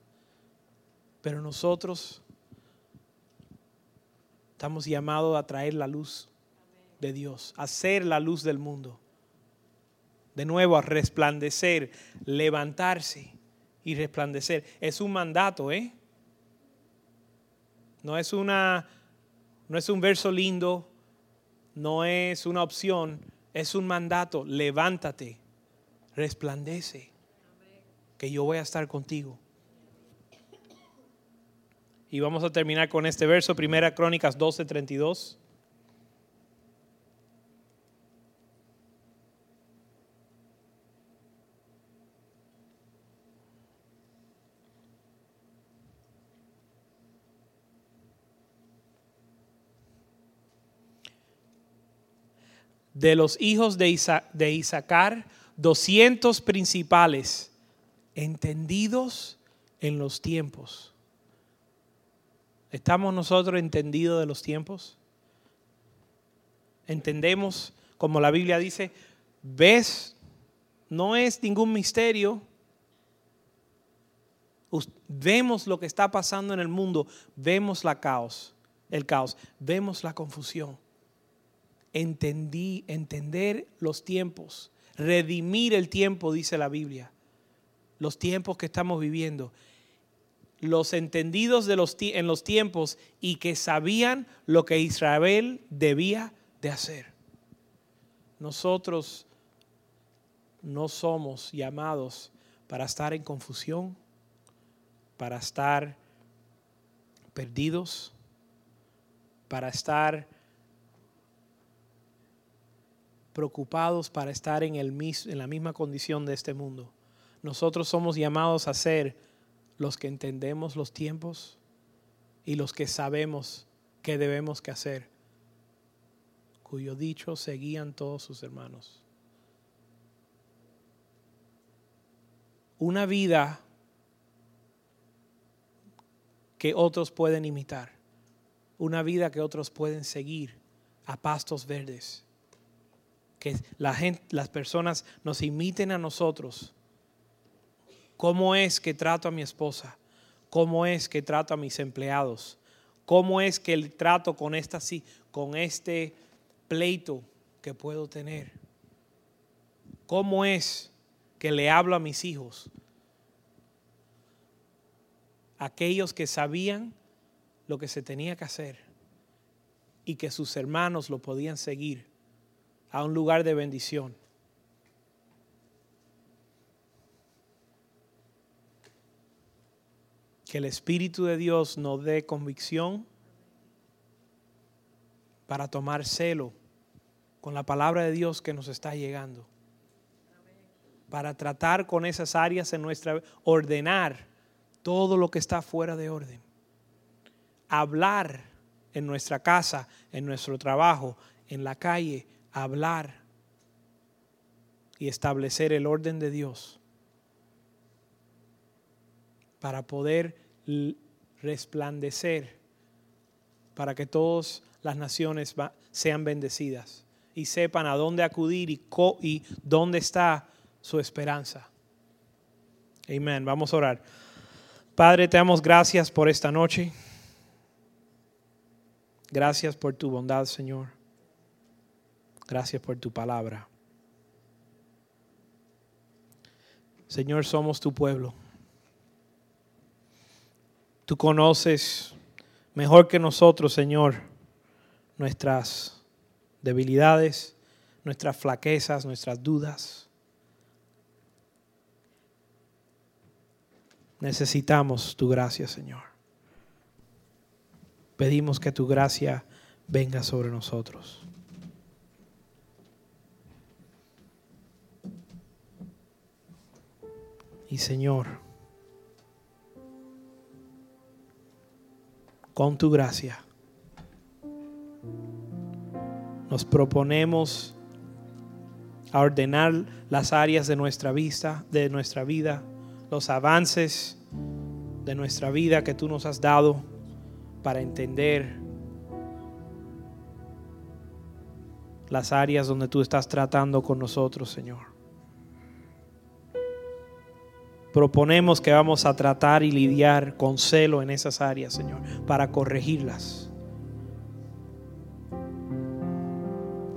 Pero nosotros estamos llamados a traer la luz de Dios, a ser la luz del mundo. De nuevo, a resplandecer, levantarse y resplandecer. Es un mandato, ¿eh? No es una no es un verso lindo, no es una opción, es un mandato. Levántate, resplandece, que yo voy a estar contigo. Y vamos a terminar con este verso, Primera Crónicas 12, 32. de los hijos de, Isa de Isaacar, 200 principales, entendidos en los tiempos. ¿Estamos nosotros entendidos de los tiempos? Entendemos, como la Biblia dice, ves, no es ningún misterio. Vemos lo que está pasando en el mundo, vemos la caos, el caos, vemos la confusión entendí, entender los tiempos, redimir el tiempo, dice la Biblia, los tiempos que estamos viviendo, los entendidos de los, en los tiempos y que sabían lo que Israel debía de hacer. Nosotros no somos llamados para estar en confusión, para estar perdidos, para estar preocupados para estar en, el, en la misma condición de este mundo. Nosotros somos llamados a ser los que entendemos los tiempos, y los que sabemos qué debemos que hacer, cuyo dicho seguían todos sus hermanos. Una vida que otros pueden imitar, una vida que otros pueden seguir a pastos verdes, que la gente, las personas nos imiten a nosotros. ¿Cómo es que trato a mi esposa? ¿Cómo es que trato a mis empleados? ¿Cómo es que el trato con esta con este pleito que puedo tener? ¿Cómo es que le hablo a mis hijos? Aquellos que sabían lo que se tenía que hacer y que sus hermanos lo podían seguir a un lugar de bendición. Que el Espíritu de Dios nos dé convicción para tomar celo con la palabra de Dios que nos está llegando. Para tratar con esas áreas en nuestra ordenar todo lo que está fuera de orden. Hablar en nuestra casa, en nuestro trabajo, en la calle, hablar y establecer el orden de Dios para poder resplandecer, para que todas las naciones sean bendecidas y sepan a dónde acudir y, y dónde está su esperanza. Amén. Vamos a orar. Padre, te damos gracias por esta noche. Gracias por tu bondad, Señor. Gracias por tu palabra. Señor, somos tu pueblo. Tú conoces mejor que nosotros, Señor, nuestras debilidades, nuestras flaquezas, nuestras dudas. Necesitamos tu gracia, Señor pedimos que tu gracia venga sobre nosotros. Y Señor, con tu gracia, nos proponemos a ordenar las áreas de nuestra vista, de nuestra vida, los avances de nuestra vida que tú nos has dado para entender las áreas donde tú estás tratando con nosotros, Señor. Proponemos que vamos a tratar y lidiar con celo en esas áreas, Señor, para corregirlas.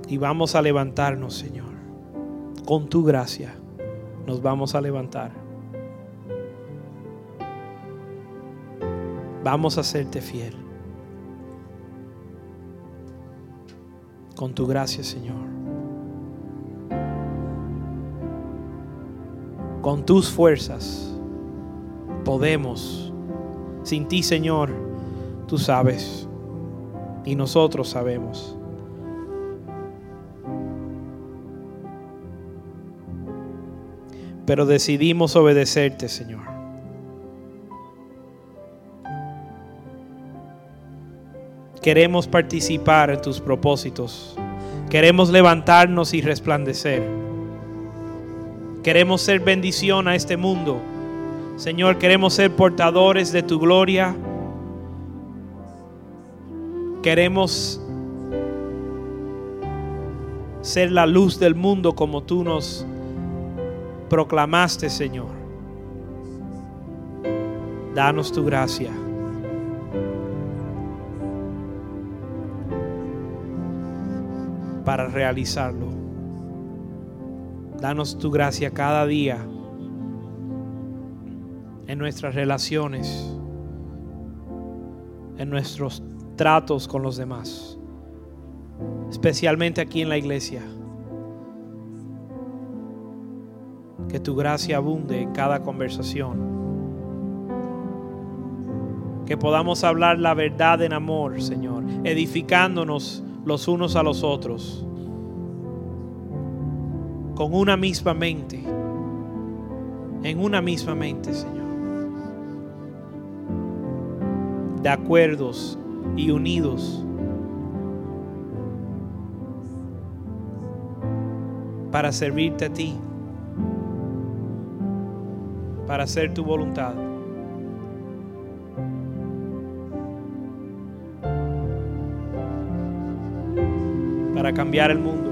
Y vamos a levantarnos, Señor. Con tu gracia nos vamos a levantar. Vamos a hacerte fiel. Con tu gracia, Señor. Con tus fuerzas podemos. Sin ti, Señor, tú sabes. Y nosotros sabemos. Pero decidimos obedecerte, Señor. Queremos participar en tus propósitos. Queremos levantarnos y resplandecer. Queremos ser bendición a este mundo. Señor, queremos ser portadores de tu gloria. Queremos ser la luz del mundo como tú nos proclamaste, Señor. Danos tu gracia. para realizarlo. Danos tu gracia cada día en nuestras relaciones, en nuestros tratos con los demás, especialmente aquí en la iglesia. Que tu gracia abunde en cada conversación. Que podamos hablar la verdad en amor, Señor, edificándonos los unos a los otros con una misma mente, en una misma mente, Señor. de acuerdos y unidos para servirte a ti, para hacer tu voluntad. para cambiar el mundo.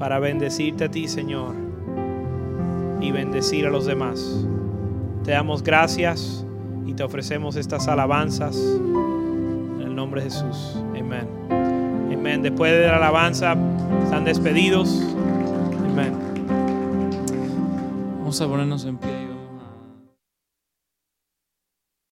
Para bendecirte a ti, Señor, y bendecir a los demás. Te damos gracias y te ofrecemos estas alabanzas en el nombre de Jesús. Amén. Amén. Después de la alabanza, están despedidos. Amén. Vamos a ponernos en pie.